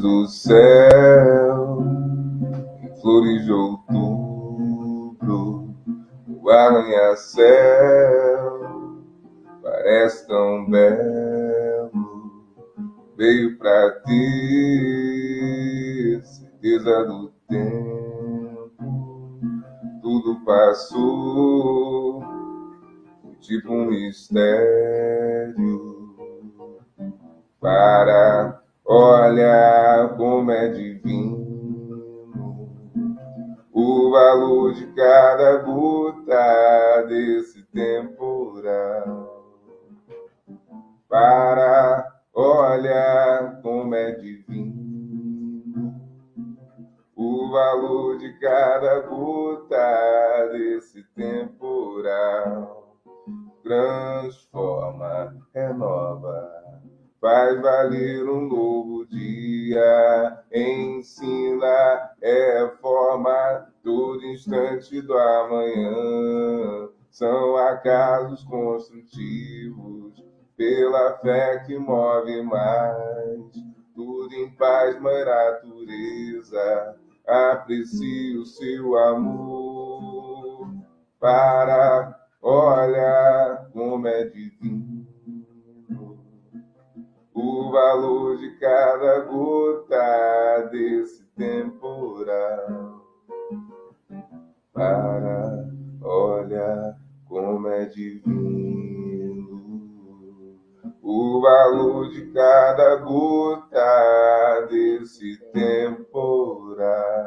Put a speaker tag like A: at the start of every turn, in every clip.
A: Do céu, flores de outubro, o arranha-céu parece tão belo, veio pra ter certeza do tempo, tudo passou, tipo um mistério para Olha como é divino o valor de cada gota desse temporal. Para, olha como é divino o valor de cada gota desse temporal. Transforma, renova faz valer um novo dia, ensina, é forma todo instante do amanhã. São acasos construtivos, pela fé que move mais, tudo em paz, mãe natureza, aprecie o seu amor, para, olha como é divino o valor de cada gota desse temporal. Para, olha como é divino o valor de cada gota desse temporal.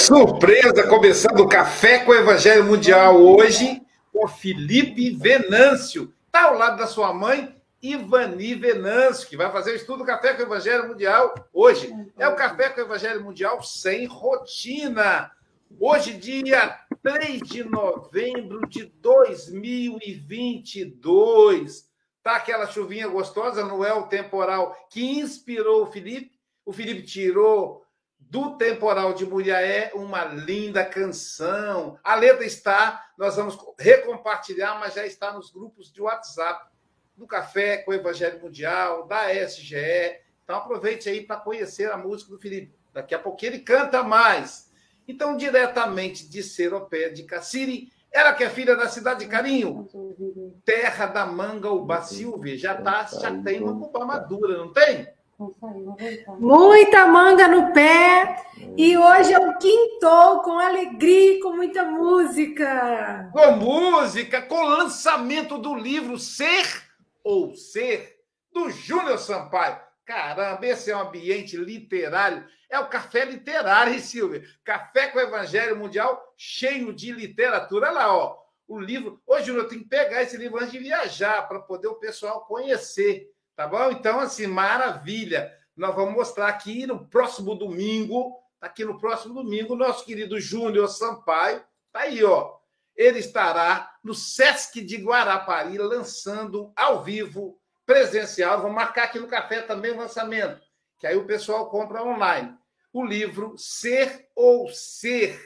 B: Surpresa, começando o Café com o Evangelho Mundial hoje, com Felipe Venâncio. Está ao lado da sua mãe, Ivani Venâncio, que vai fazer o estudo do Café com o Evangelho Mundial hoje. É o Café com o Evangelho Mundial sem rotina. Hoje, dia 3 de novembro de 2022. Tá aquela chuvinha gostosa, não é o temporal que inspirou o Felipe. O Felipe tirou do Temporal de Muriaé, uma linda canção. A letra está, nós vamos recompartilhar, mas já está nos grupos de WhatsApp do Café com o Evangelho Mundial, da SGE. Então aproveite aí para conhecer a música do Felipe. Daqui a pouquinho ele canta mais. Então, diretamente de Seropé de Cassiri, ela que é filha da cidade de Carinho, terra da manga uba Silvia, já, tá, já tem uma uba madura, não tem?
C: Muita manga no pé. E hoje é um quintou com alegria, com muita música.
B: Com música, com lançamento do livro Ser ou Ser, do Júnior Sampaio. Caramba, esse é um ambiente literário. É o café literário, hein, Silvia? Café com o Evangelho Mundial cheio de literatura. Olha lá, ó. O livro. Ô, Júnior, eu tenho que pegar esse livro antes de viajar, para poder o pessoal conhecer Tá bom? Então, assim, maravilha. Nós vamos mostrar aqui no próximo domingo, tá aqui no próximo domingo, nosso querido Júnior Sampaio, tá aí, ó. Ele estará no Sesc de Guarapari lançando ao vivo, presencial. Vamos marcar aqui no café também o lançamento, que aí o pessoal compra online. O livro Ser ou Ser.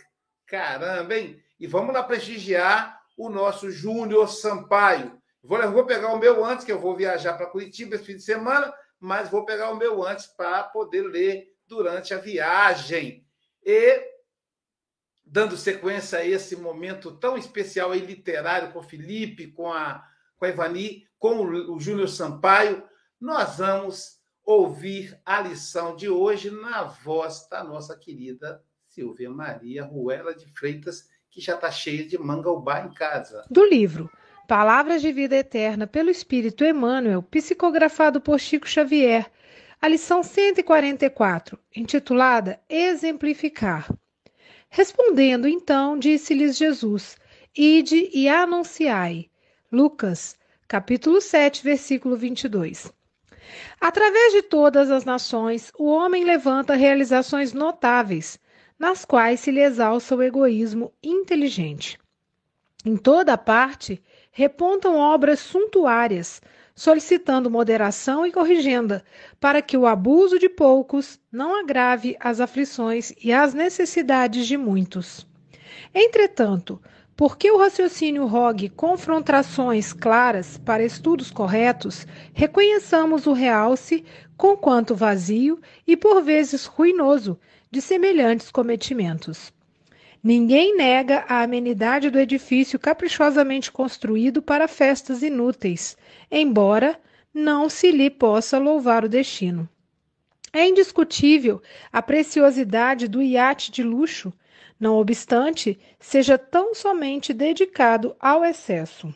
B: Caramba, hein? E vamos lá prestigiar o nosso Júnior Sampaio. Vou, vou pegar o meu antes, que eu vou viajar para Curitiba esse fim de semana, mas vou pegar o meu antes para poder ler durante a viagem. E, dando sequência a esse momento tão especial e literário com o Felipe, com a, com a Ivani, com o, o Júnior Sampaio, nós vamos ouvir a lição de hoje na voz da nossa querida Silvia Maria Ruela de Freitas, que já está cheia de mangaubá em casa.
D: Do livro
C: Palavras de Vida Eterna pelo Espírito Emmanuel, psicografado por Chico Xavier, a lição 144, intitulada Exemplificar. Respondendo então, disse-lhes Jesus: Ide e anunciai. Lucas, capítulo 7, versículo 22. Através de todas as nações, o homem levanta realizações notáveis, nas quais se lhe exalça o egoísmo inteligente. Em toda parte, repontam obras suntuárias, solicitando moderação e corrigenda, para que o abuso de poucos não agrave as aflições e as necessidades de muitos. Entretanto, porque o raciocínio rogue confrontações claras para estudos corretos, reconheçamos o realce, conquanto vazio e por vezes ruinoso, de semelhantes cometimentos. Ninguém nega a amenidade do edifício caprichosamente construído para festas inúteis, embora não se lhe possa louvar o destino. É indiscutível a preciosidade do iate de luxo, não obstante, seja tão somente dedicado ao excesso.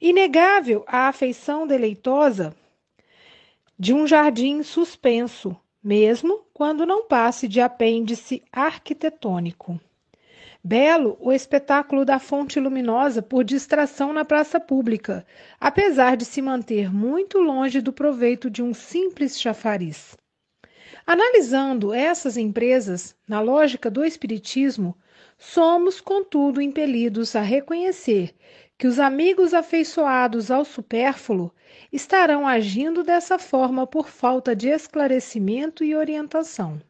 C: Inegável a afeição deleitosa de um jardim suspenso, mesmo quando não passe de apêndice arquitetônico. Belo o espetáculo da fonte luminosa por distração na praça pública, apesar de se manter muito longe do proveito de um simples chafariz. Analisando essas empresas na lógica do Espiritismo, somos, contudo, impelidos a reconhecer que os amigos afeiçoados ao supérfluo estarão agindo dessa forma por falta de esclarecimento e orientação.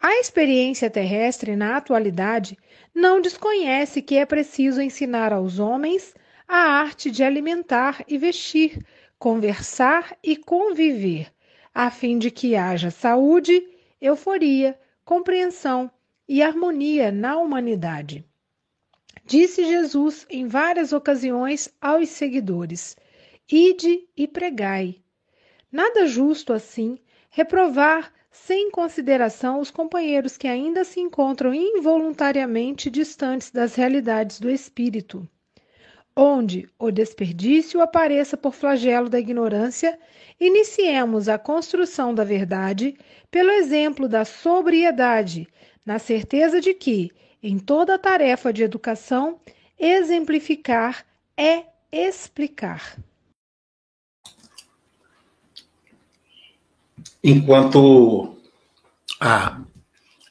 C: A experiência terrestre, na atualidade, não desconhece que é preciso ensinar aos homens a arte de alimentar e vestir, conversar e conviver, a fim de que haja saúde, euforia, compreensão e harmonia na humanidade. Disse Jesus em várias ocasiões aos seguidores: Ide e pregai. Nada justo assim reprovar sem consideração os companheiros que ainda se encontram involuntariamente distantes das realidades do espírito. Onde o desperdício apareça por flagelo da ignorância, iniciemos a construção da verdade pelo exemplo da sobriedade, na certeza de que, em toda tarefa de educação, exemplificar é explicar.
B: Enquanto a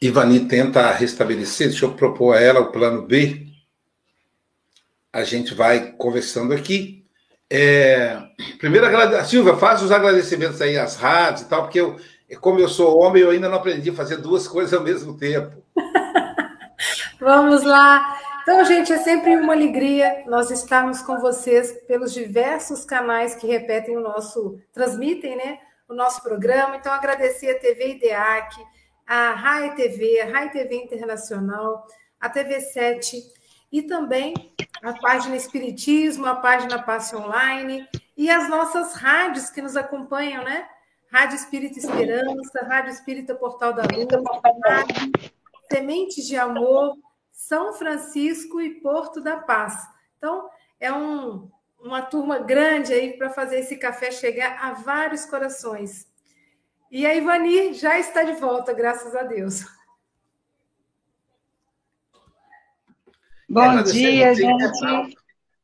B: Ivani tenta restabelecer, deixa eu propor a ela o plano B. A gente vai conversando aqui. É, primeiro, Silvia, faz os agradecimentos aí às rádios e tal, porque eu, como eu sou homem, eu ainda não aprendi a fazer duas coisas ao mesmo tempo.
E: Vamos lá. Então, gente, é sempre uma alegria nós estarmos com vocês pelos diversos canais que repetem o nosso, transmitem, né? O nosso programa. Então, agradecer a TV IDEAC, a RAI TV, a RAI TV Internacional, a TV 7 e também a página Espiritismo, a página Passe Online e as nossas rádios que nos acompanham, né? Rádio Espírita Esperança, Rádio Espírita Portal da Luz, Rádio Sementes de Amor, São Francisco e Porto da Paz. Então, é um, uma turma grande aí para fazer esse café chegar a vários corações. E a Ivani já está de volta, graças a Deus.
F: Bom dia, gente. Internauta.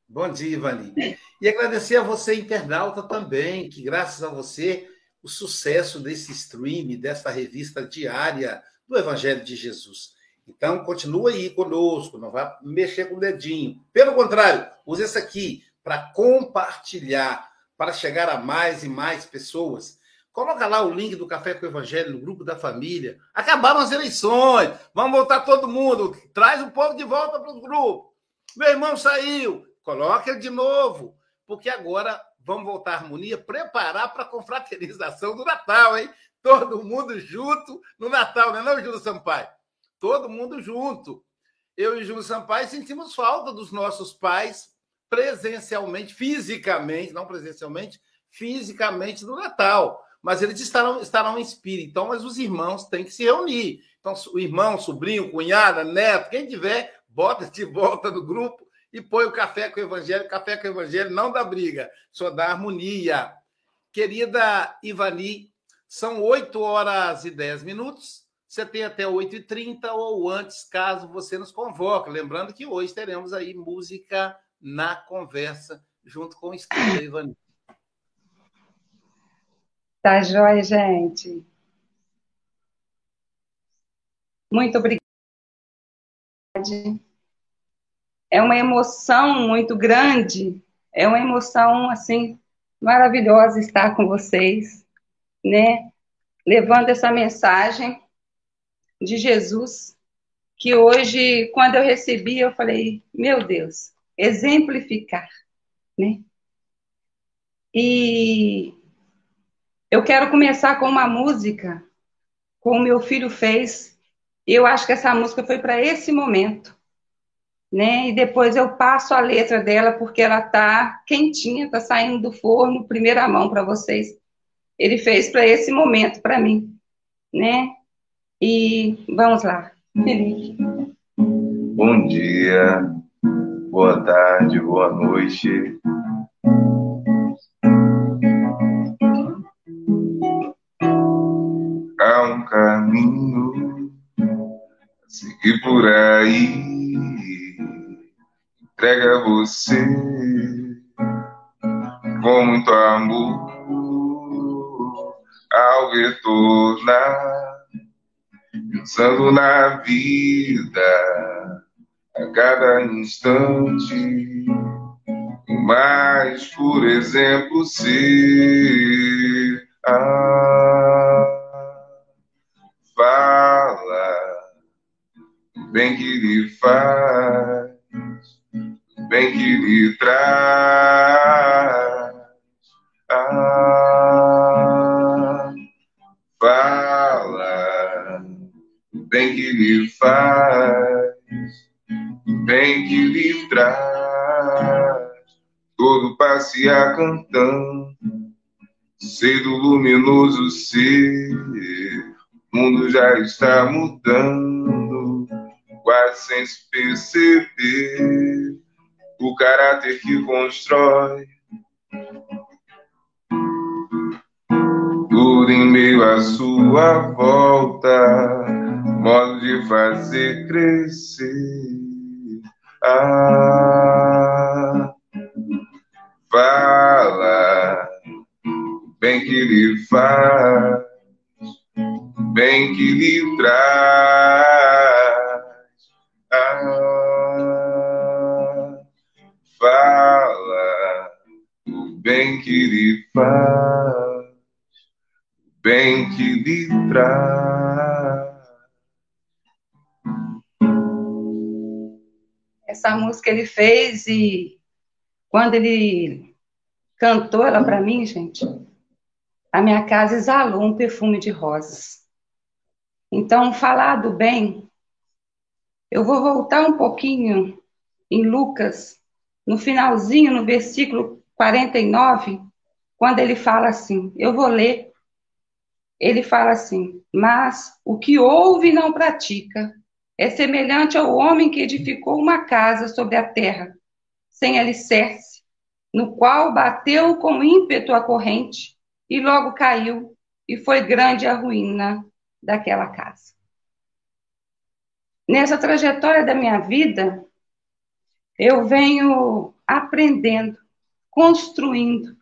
B: Bom dia, Ivani. E agradecer a você, internauta, também, que graças a você, o sucesso desse stream, dessa revista diária do Evangelho de Jesus. Então, continua aí conosco, não vá mexer com o dedinho. Pelo contrário, use essa aqui, para compartilhar, para chegar a mais e mais pessoas. Coloca lá o link do Café com o Evangelho no grupo da família. Acabaram as eleições. Vamos voltar todo mundo. Traz o povo de volta para o grupo. Meu irmão saiu. Coloca ele de novo. Porque agora vamos voltar à harmonia, preparar para a confraternização do Natal, hein? Todo mundo junto no Natal, não é não, Júlio Sampaio? Todo mundo junto. Eu e Júlio Sampaio sentimos falta dos nossos pais presencialmente, fisicamente, não presencialmente, fisicamente no Natal. Mas eles estarão, estarão em espírito. Então, mas os irmãos têm que se reunir. Então, o irmão, sobrinho, cunhada, neto, quem tiver, bota de volta no grupo e põe o café com o evangelho. Café com o evangelho não dá briga, só dá harmonia. Querida Ivani, são 8 horas e 10 minutos. Você tem até 8h30 ou antes, caso você nos convoque. Lembrando que hoje teremos aí música na conversa, junto com o Estudo Ivani.
F: Tá jóia, gente. Muito obrigada. É uma emoção muito grande, é uma emoção assim maravilhosa estar com vocês, né? Levando essa mensagem de Jesus, que hoje, quando eu recebi, eu falei, meu Deus, exemplificar, né? E eu quero começar com uma música, como meu filho fez. Eu acho que essa música foi para esse momento, né? E depois eu passo a letra dela porque ela tá quentinha, tá saindo do forno, primeira mão para vocês. Ele fez para esse momento para mim, né? E vamos lá.
A: Bom dia, boa tarde, boa noite. Há um caminho a seguir por aí. Entrega a você com muito amor ao retornar, pensando na vida a cada instante. Mas, por exemplo, ser ah, fala bem que lhe faz, bem que lhe traz. Ah, fala bem que lhe faz, bem que lhe traz. Todo passear cantando, cedo luminoso ser, o mundo já está mudando, quase sem se perceber, o caráter que constrói. Tudo em meio à sua volta, modo de fazer crescer. Ah, fala, bem que lhe faz, bem que lhe traz. Ah, fala, o bem que lhe faz, bem que lhe traz.
F: Essa música ele fez e quando ele cantou ela para mim, gente, a minha casa exalou um perfume de rosas. Então, falar do bem, eu vou voltar um pouquinho em Lucas, no finalzinho, no versículo 49, quando ele fala assim, eu vou ler, ele fala assim, mas o que ouve e não pratica é semelhante ao homem que edificou uma casa sobre a terra, sem alicerce, no qual bateu com ímpeto a corrente e logo caiu, e foi grande a ruína daquela casa. Nessa trajetória da minha vida, eu venho aprendendo, construindo,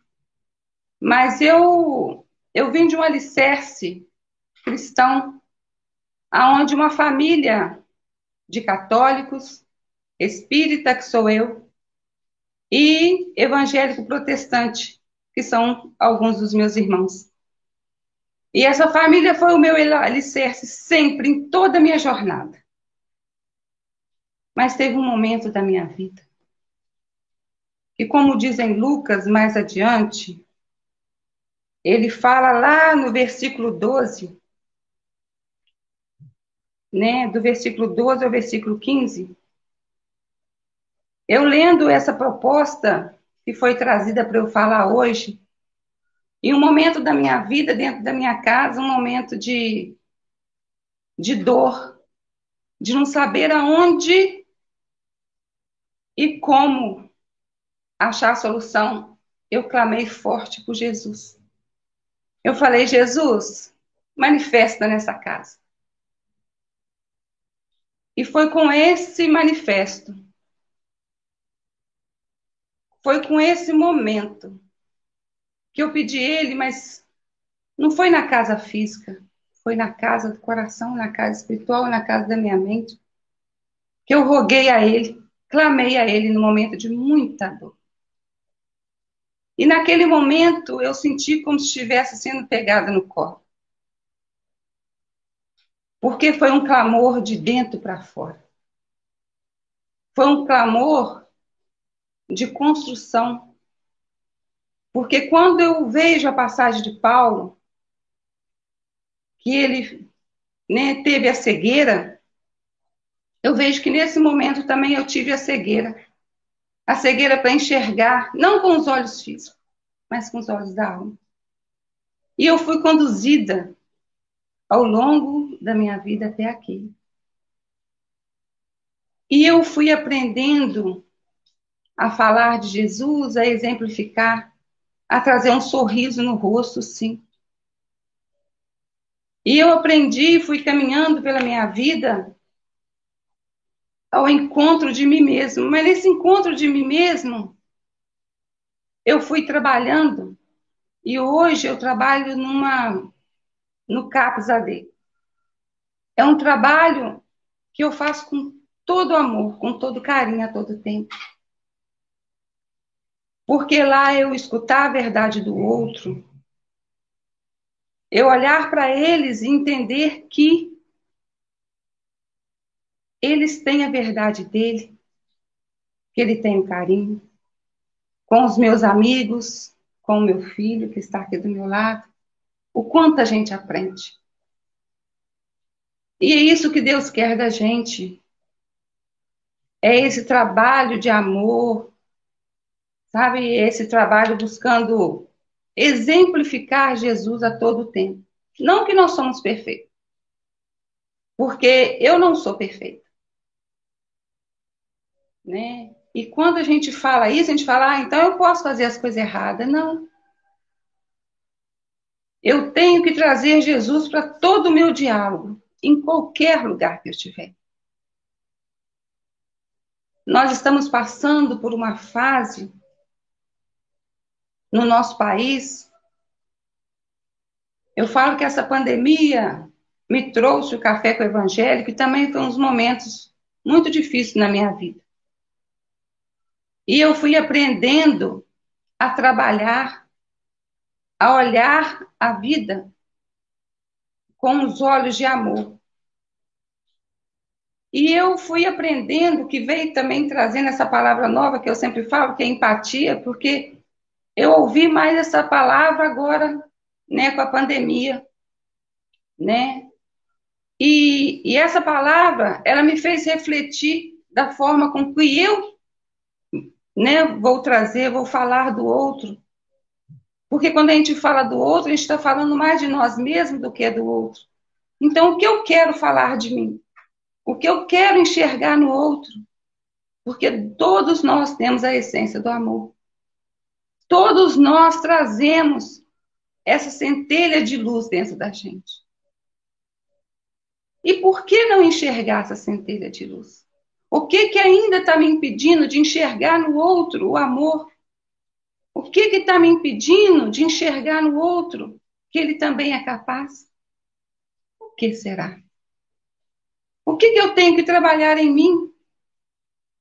F: mas eu eu vim de um alicerce cristão, aonde uma família de católicos, espírita que sou eu, e evangélico protestante, que são alguns dos meus irmãos. E essa família foi o meu alicerce sempre, em toda a minha jornada. Mas teve um momento da minha vida que, como dizem Lucas mais adiante, ele fala lá no versículo 12, né, do versículo 12 ao versículo 15. Eu lendo essa proposta que foi trazida para eu falar hoje, em um momento da minha vida, dentro da minha casa, um momento de, de dor, de não saber aonde E como achar a solução, eu clamei forte por Jesus. Eu falei, Jesus, manifesta nessa casa. E foi com esse manifesto, foi com esse momento que eu pedi ele, mas não foi na casa física, foi na casa do coração, na casa espiritual, na casa da minha mente, que eu roguei a ele, clamei a ele no momento de muita dor. E naquele momento eu senti como se estivesse sendo pegada no colo. Porque foi um clamor de dentro para fora. Foi um clamor de construção. Porque quando eu vejo a passagem de Paulo, que ele né, teve a cegueira, eu vejo que nesse momento também eu tive a cegueira. A cegueira para enxergar, não com os olhos físicos, mas com os olhos da alma. E eu fui conduzida ao longo da minha vida até aqui. E eu fui aprendendo a falar de Jesus, a exemplificar, a trazer um sorriso no rosto, sim. E eu aprendi, fui caminhando pela minha vida ao encontro de mim mesmo. Mas nesse encontro de mim mesmo, eu fui trabalhando e hoje eu trabalho numa no CAPS AD. É um trabalho que eu faço com todo amor, com todo carinho a todo tempo. Porque lá eu escutar a verdade do outro, eu olhar para eles e entender que eles têm a verdade dele, que ele tem o carinho. Com os meus amigos, com o meu filho que está aqui do meu lado, o quanto a gente aprende. E é isso que Deus quer da gente. É esse trabalho de amor, sabe? Esse trabalho buscando exemplificar Jesus a todo tempo. Não que nós somos perfeitos, porque eu não sou perfeita. Né? E quando a gente fala isso, a gente fala, ah, então eu posso fazer as coisas erradas. Não. Eu tenho que trazer Jesus para todo o meu diálogo, em qualquer lugar que eu estiver. Nós estamos passando por uma fase no nosso país. Eu falo que essa pandemia me trouxe o café com o evangelho, que também foi uns momentos muito difíceis na minha vida. E eu fui aprendendo a trabalhar, a olhar a vida com os olhos de amor. E eu fui aprendendo, que veio também trazendo essa palavra nova que eu sempre falo, que é empatia, porque eu ouvi mais essa palavra agora, né, com a pandemia, né? E, e essa palavra, ela me fez refletir da forma com que eu, né, vou trazer, vou falar do outro. Porque quando a gente fala do outro, a gente está falando mais de nós mesmos do que do outro. Então, o que eu quero falar de mim? O que eu quero enxergar no outro? Porque todos nós temos a essência do amor. Todos nós trazemos essa centelha de luz dentro da gente. E por que não enxergar essa centelha de luz? O que que ainda está me impedindo de enxergar no outro o amor? O que que está me impedindo de enxergar no outro que ele também é capaz? O que será? O que que eu tenho que trabalhar em mim?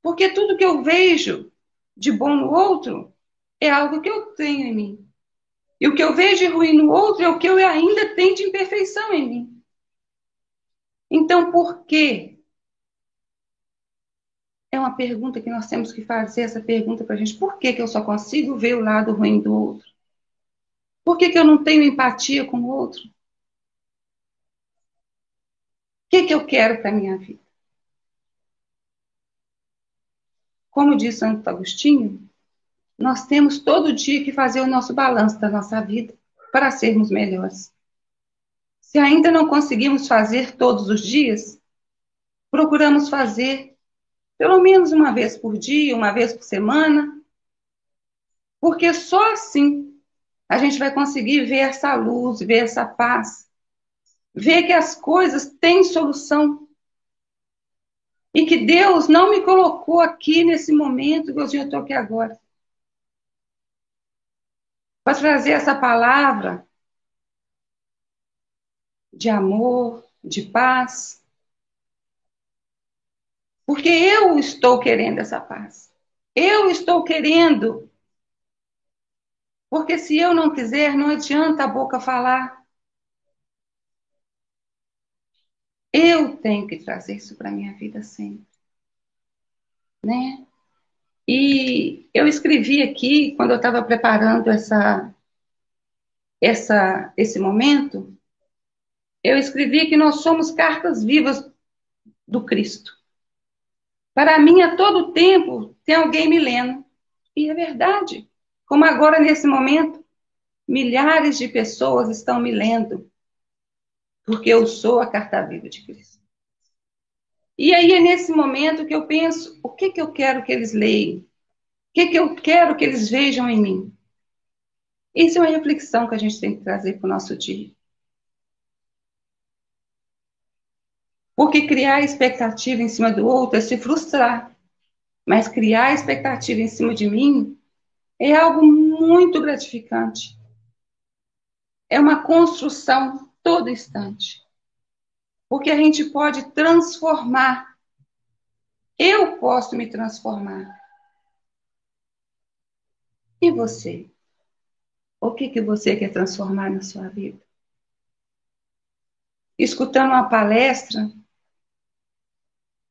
F: Porque tudo que eu vejo de bom no outro, é algo que eu tenho em mim. E o que eu vejo de ruim no outro é o que eu ainda tenho de imperfeição em mim. Então, por quê? É uma pergunta que nós temos que fazer essa pergunta para a gente. Por que, que eu só consigo ver o lado ruim do outro? Por que, que eu não tenho empatia com o outro? O que, que eu quero para a minha vida? Como disse Santo Agostinho, nós temos todo dia que fazer o nosso balanço da nossa vida para sermos melhores. Se ainda não conseguimos fazer todos os dias, procuramos fazer pelo menos uma vez por dia, uma vez por semana, porque só assim a gente vai conseguir ver essa luz, ver essa paz, ver que as coisas têm solução. E que Deus não me colocou aqui nesse momento que eu estou aqui agora. Para trazer essa palavra de amor, de paz. Porque eu estou querendo essa paz. Eu estou querendo. Porque se eu não quiser, não adianta a boca falar. Eu tenho que trazer isso para a minha vida sempre. Né? E eu escrevi aqui, quando eu estava preparando essa, essa, esse momento, eu escrevi que nós somos cartas vivas do Cristo. Para mim, a todo tempo, tem alguém me lendo. E é verdade. Como agora, nesse momento, milhares de pessoas estão me lendo. Porque eu sou a carta viva de Cristo. E aí é nesse momento que eu penso: o que, que eu quero que eles leiam? O que, que eu quero que eles vejam em mim? Isso é uma reflexão que a gente tem que trazer para o nosso dia. Porque criar expectativa em cima do outro é se frustrar. Mas criar expectativa em cima de mim é algo muito gratificante. É uma construção todo instante. Porque a gente pode transformar. Eu posso me transformar. E você? O que, que você quer transformar na sua vida? Escutando uma palestra,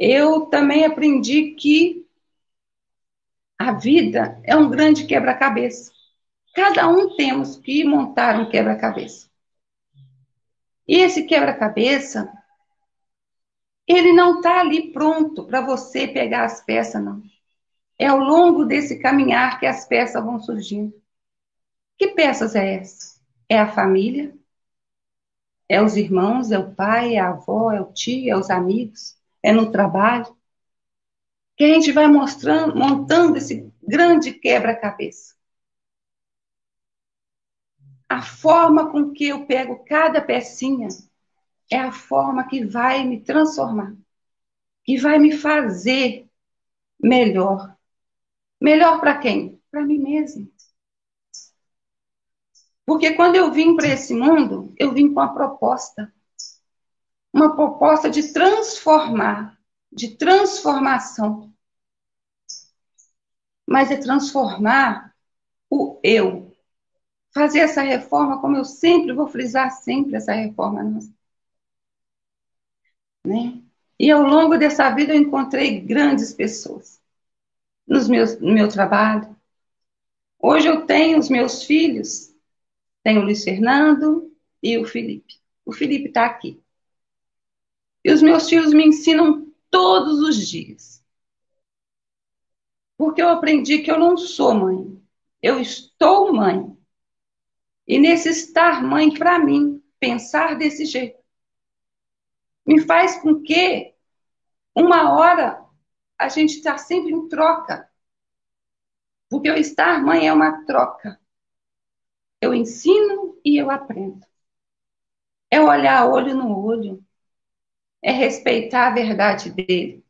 F: eu também aprendi que a vida é um grande quebra-cabeça. Cada um temos que montar um quebra-cabeça. E esse quebra-cabeça, ele não está ali pronto para você pegar as peças, não. É ao longo desse caminhar que as peças vão surgindo. Que peças é essa? É a família? É os irmãos? É o pai? É a avó? É o tio? É os amigos? É no trabalho, que a gente vai mostrando, montando esse grande quebra-cabeça. A forma com que eu pego cada pecinha é a forma que vai me transformar, que vai me fazer melhor. Melhor para quem? Para mim mesma. Porque quando eu vim para esse mundo, eu vim com a proposta uma proposta de transformar, de transformação. Mas é transformar o eu. Fazer essa reforma, como eu sempre vou frisar sempre essa reforma nossa. Né? E ao longo dessa vida eu encontrei grandes pessoas nos meus, no meu trabalho. Hoje eu tenho os meus filhos, tenho o Luiz Fernando e o Felipe. O Felipe está aqui. E os meus filhos me ensinam todos os dias. Porque eu aprendi que eu não sou mãe, eu estou mãe. E nesse estar mãe, para mim, pensar desse jeito, me faz com que uma hora a gente está sempre em troca. Porque o estar mãe é uma troca. Eu ensino e eu aprendo. É olhar olho no olho é respeitar a verdade dele,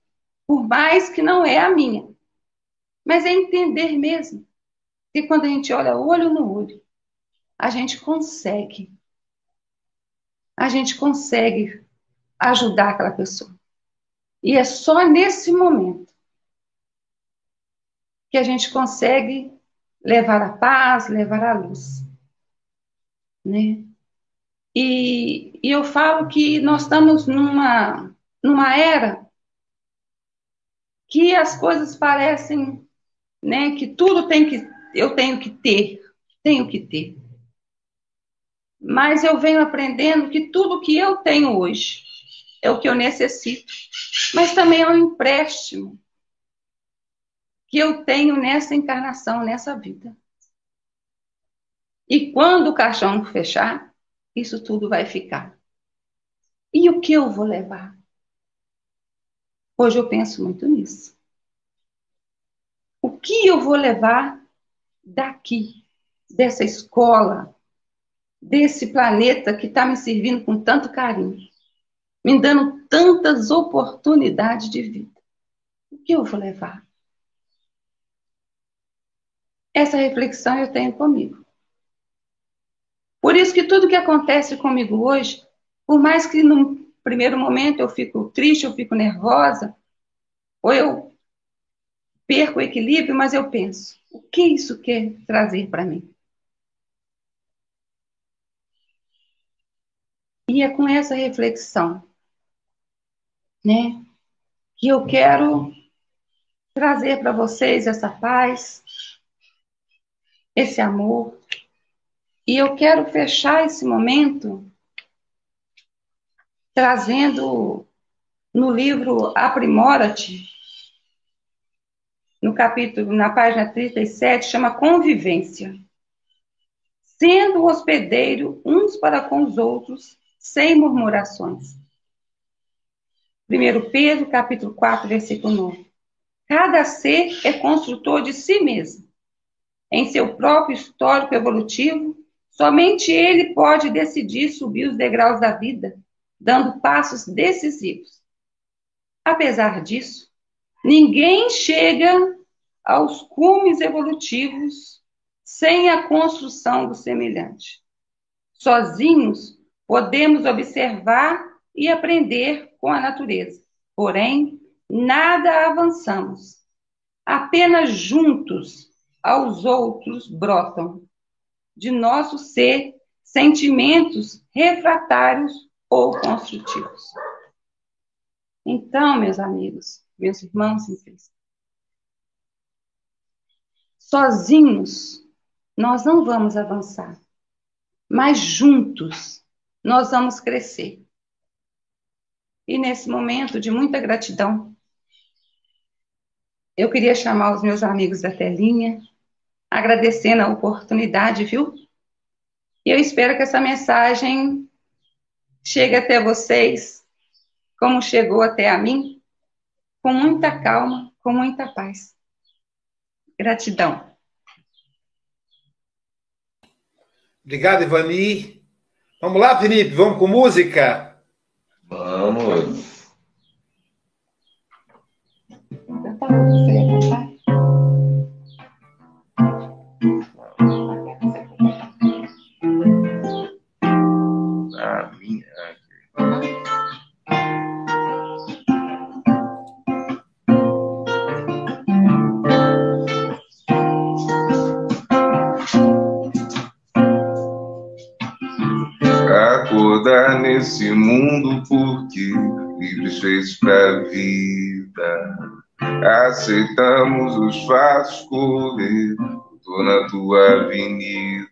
F: por mais que não é a minha. Mas é entender mesmo que quando a gente olha olho no olho, a gente consegue. A gente consegue ajudar aquela pessoa. E é só nesse momento que a gente consegue levar a paz, levar a luz. Né? E, e eu falo que nós estamos numa, numa era que as coisas parecem, né, que tudo tem que, eu tenho que ter, tenho que ter. Mas eu venho aprendendo que tudo que eu tenho hoje é o que eu necessito, mas também é um empréstimo que eu tenho nessa encarnação, nessa vida. E quando o caixão fechar, isso tudo vai ficar. E o que eu vou levar? Hoje eu penso muito nisso. que eu vou levar daqui, dessa escola, desse planeta que está me servindo com tanto carinho, me dando tantas oportunidades de vida. O que eu vou levar? Essa reflexão eu tenho comigo. Por isso que tudo que acontece comigo hoje, por mais que no primeiro momento eu fico triste, eu fico nervosa, ou eu perco o equilíbrio, mas eu penso, o que isso quer trazer para mim? E é com essa reflexão, né, que eu quero trazer para vocês essa paz, esse amor. E eu quero fechar esse momento trazendo no livro Aprimora-te, no capítulo, na página 37, chama Convivência. Sendo hospedeiro uns para com os outros, sem murmurações. 1 Pedro, capítulo 4, versículo 9. Cada ser é construtor de si mesmo. Em seu próprio histórico evolutivo, somente ele pode decidir subir os degraus da vida, dando passos decisivos. Apesar disso, ninguém chega aos cumes evolutivos sem a construção do semelhante. Sozinhos, podemos observar e aprender com a natureza. Porém, nada avançamos. Apenas juntos aos outros brotam de nosso ser sentimentos refratários ou construtivos. Então, meus amigos, meus irmãos em Cristo, sozinhos nós não vamos avançar, mas juntos nós vamos crescer. E nesse momento de muita gratidão, eu queria chamar os meus amigos da telinha, agradecendo a oportunidade, viu? E eu espero que essa mensagem chegue até vocês, como chegou até a mim, com muita calma, com muita paz. Gratidão.
B: Obrigado, Ivani. Vamos lá, Felipe, vamos com música?
A: Vamos. A fez pra vida. Aceitamos os fatos tô na tua avenida.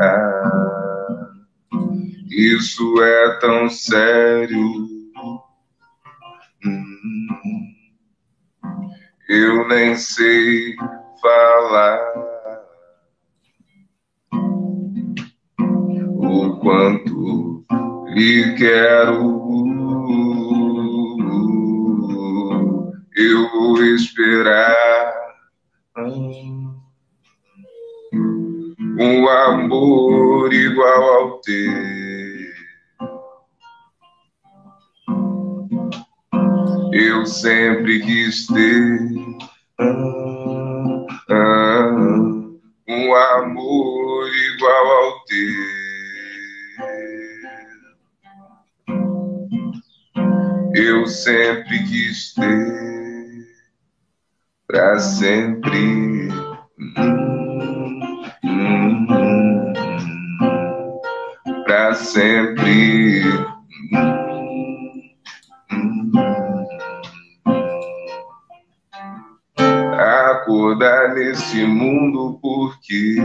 A: Ah, isso é tão sério. Hum, eu nem sei falar. O quanto lhe quero. Eu vou esperar um amor igual ao teu. Eu sempre quis ter um amor igual ao teu. Eu sempre quis ter para sempre. Para sempre. Acordar nesse mundo porque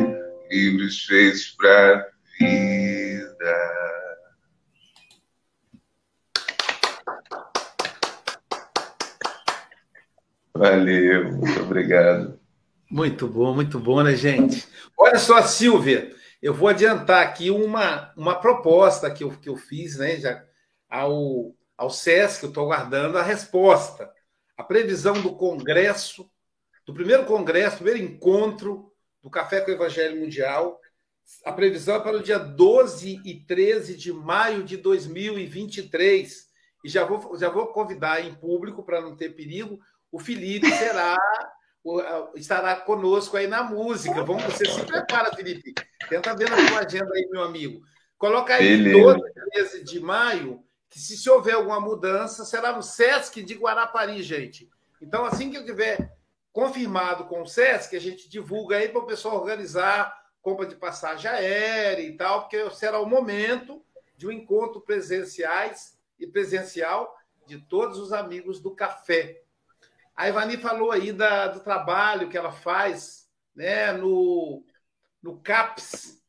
A: livres fez pra vida. Valeu, muito obrigado.
B: Muito bom, muito bom, né, gente? Olha só, Silvia, eu vou adiantar aqui uma, uma proposta que eu, que eu fiz, né, já ao, ao SESC, eu estou aguardando a resposta. A previsão do Congresso, do primeiro congresso, primeiro encontro do Café com o Evangelho Mundial. A previsão é para o dia 12 e 13 de maio de 2023. E já vou, já vou convidar em público, para não ter perigo, o Felipe será estará conosco aí na música. Vamos, você se prepara, Felipe. Tenta ver na sua agenda aí, meu amigo. Coloca aí Beleza. 12 e 13 de maio, que se, se houver alguma mudança, será no Sesc de Guarapari, gente. Então, assim que eu tiver confirmado com o Sesc, a gente divulga aí para o pessoal organizar compra de passagem aérea e tal, porque será o momento de um encontro presenciais e presencial de todos os amigos do café. A Ivani falou aí da, do trabalho que ela faz né, no, no CAPS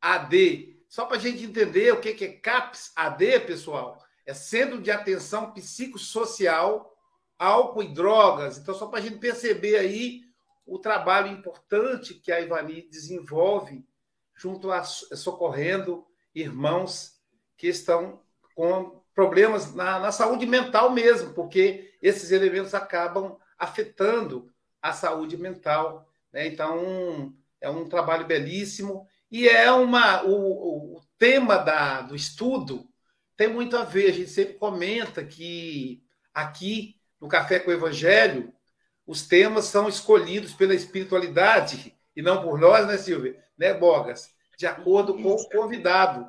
B: AD. Só para a gente entender o que, que é CAPS AD, pessoal, é Centro de Atenção Psicossocial, Álcool e Drogas. Então, só para a gente perceber aí o trabalho importante que a Ivani desenvolve junto a socorrendo irmãos que estão com problemas na, na, saúde mental mesmo, porque esses elementos acabam afetando a saúde mental. Né? Então, é um trabalho belíssimo e é uma o, o tema da, do estudo tem muito a ver. A gente sempre comenta que aqui no Café com o Evangelho os temas são escolhidos pela espiritualidade e não por nós, né, Silvia? Né, Bogas? De acordo com o convidado.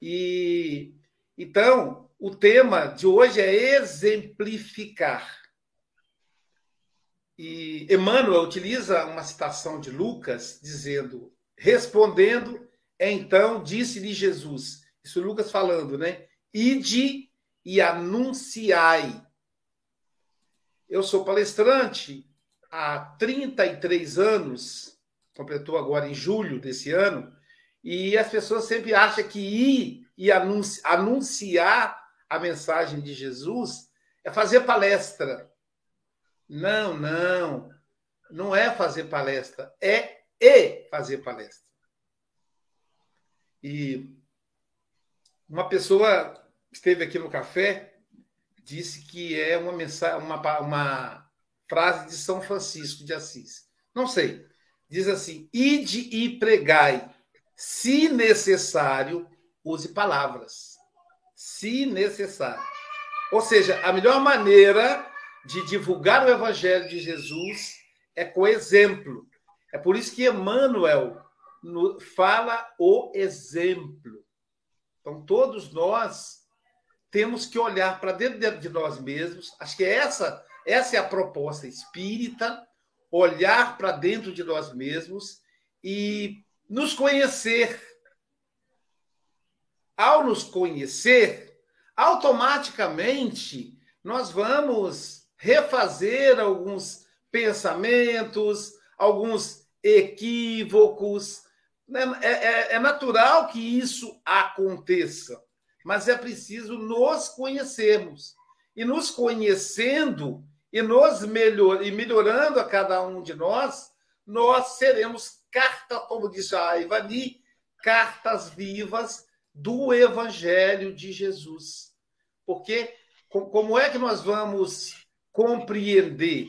B: E então, o tema de hoje é exemplificar. E Emmanuel utiliza uma citação de Lucas dizendo: respondendo, então disse-lhe Jesus, isso Lucas falando, né? Ide e anunciai eu sou palestrante há 33 anos, completou agora em julho desse ano, e as pessoas sempre acham que ir e anunciar a mensagem de Jesus é fazer palestra. Não, não. Não é fazer palestra, é e fazer palestra. E uma pessoa esteve aqui no café disse que é uma, mensagem, uma, uma frase de São Francisco de Assis. Não sei. Diz assim: ide e pregai. Se necessário, use palavras. Se necessário. Ou seja, a melhor maneira de divulgar o evangelho de Jesus é com exemplo. É por isso que Emmanuel fala o exemplo. Então, todos nós temos que olhar para dentro de nós mesmos. Acho que essa, essa é a proposta espírita, olhar para dentro de nós mesmos e nos conhecer. Ao nos conhecer, automaticamente nós vamos refazer alguns pensamentos, alguns equívocos. É, é, é natural que isso aconteça mas é preciso nos conhecermos. E nos conhecendo e nos melhor, e melhorando a cada um de nós, nós seremos carta, como disse a Ivani, cartas vivas do Evangelho de Jesus. Porque como é que nós vamos compreender?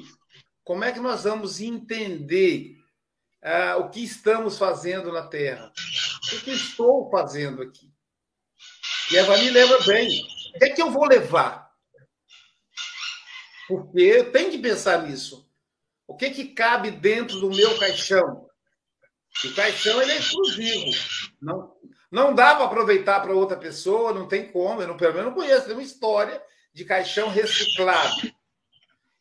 B: Como é que nós vamos entender uh, o que estamos fazendo na Terra? O que estou fazendo aqui? E a Vani lembra bem. O que é que eu vou levar? Porque tenho que pensar nisso. O que, é que cabe dentro do meu caixão? O caixão ele é exclusivo. Não, não dá para aproveitar para outra pessoa, não tem como. Eu não, pelo menos não conheço nenhuma história de caixão reciclado.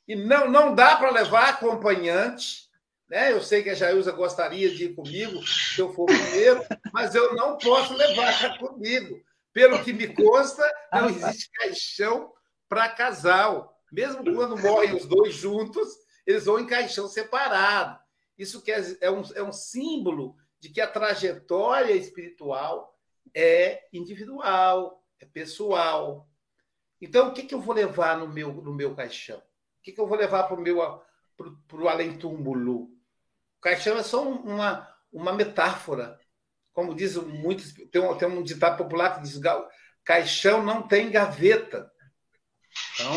B: E não, não dá para levar acompanhante. Né? Eu sei que a Jailza gostaria de ir comigo, se eu for primeiro, mas eu não posso levar comigo. Pelo que me consta, não existe caixão para casal. Mesmo quando morrem os dois juntos, eles vão em caixão separado. Isso quer, é, um, é um símbolo de que a trajetória espiritual é individual, é pessoal. Então, o que, que eu vou levar no meu, no meu caixão? O que, que eu vou levar para o meu para o além-túmulo? O caixão é só uma, uma metáfora como diz muitos, tem um, tem um ditado popular que diz: caixão não tem gaveta. Então,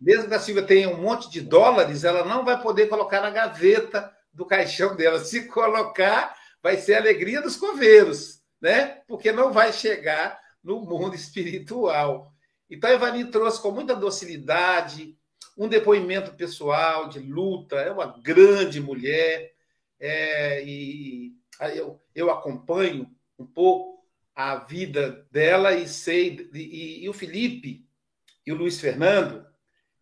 B: mesmo que a Silvia tenha um monte de dólares, ela não vai poder colocar na gaveta do caixão dela. Se colocar, vai ser a alegria dos coveiros, né? Porque não vai chegar no mundo espiritual. Então, Evani trouxe com muita docilidade um depoimento pessoal de luta. É uma grande mulher é, e eu, eu acompanho um pouco a vida dela e sei. E, e o Felipe e o Luiz Fernando,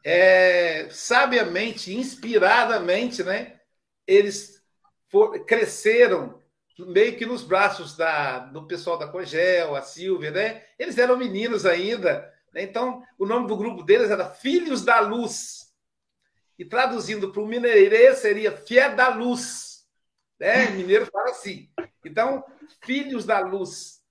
B: é, sabiamente, inspiradamente, né? Eles for, cresceram meio que nos braços da, do pessoal da Cogel, a Silvia, né? Eles eram meninos ainda, né? então o nome do grupo deles era Filhos da Luz. E traduzindo para o mineirês seria Fié da Luz. Né? Mineiro fala assim. Então, Filhos da Luz.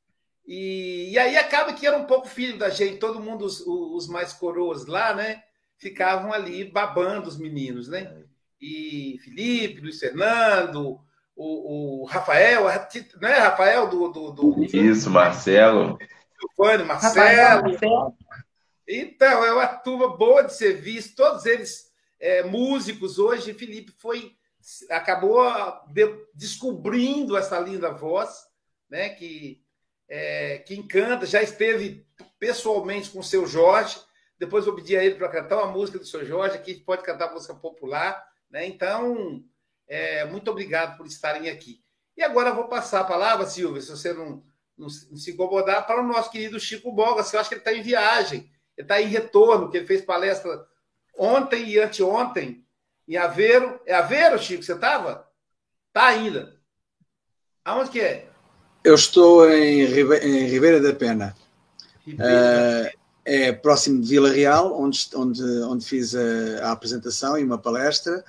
B: E, e aí acaba que era um pouco filho da gente, todo mundo, os, os mais coroas lá, né? Ficavam ali babando os meninos, né? E Felipe, Luiz Fernando, o, o Rafael, não é Rafael do. do, do...
A: Isso, Marcelo.
B: Silvane, Marcelo. Marcelo. Então, é uma turma boa de serviço, todos eles é, músicos. Hoje, Felipe foi acabou de, descobrindo essa linda voz, né? Que, é, que encanta, já esteve pessoalmente com o seu Jorge. Depois vou pedir a ele para cantar uma música do seu Jorge, aqui pode cantar música popular, né? Então, é, muito obrigado por estarem aqui. E agora eu vou passar a palavra, Silvia, se você não, não, não se incomodar, para o nosso querido Chico Bogas, que eu acho que ele está em viagem, ele está em retorno, que ele fez palestra ontem e anteontem em Aveiro. É Aveiro, Chico, você estava? Está ainda. Aonde que é?
G: Eu estou em, Ribe... em Ribeira da Pena. Ribeira. Uh, é próximo de Vila Real, onde, onde, onde fiz a, a apresentação e uma palestra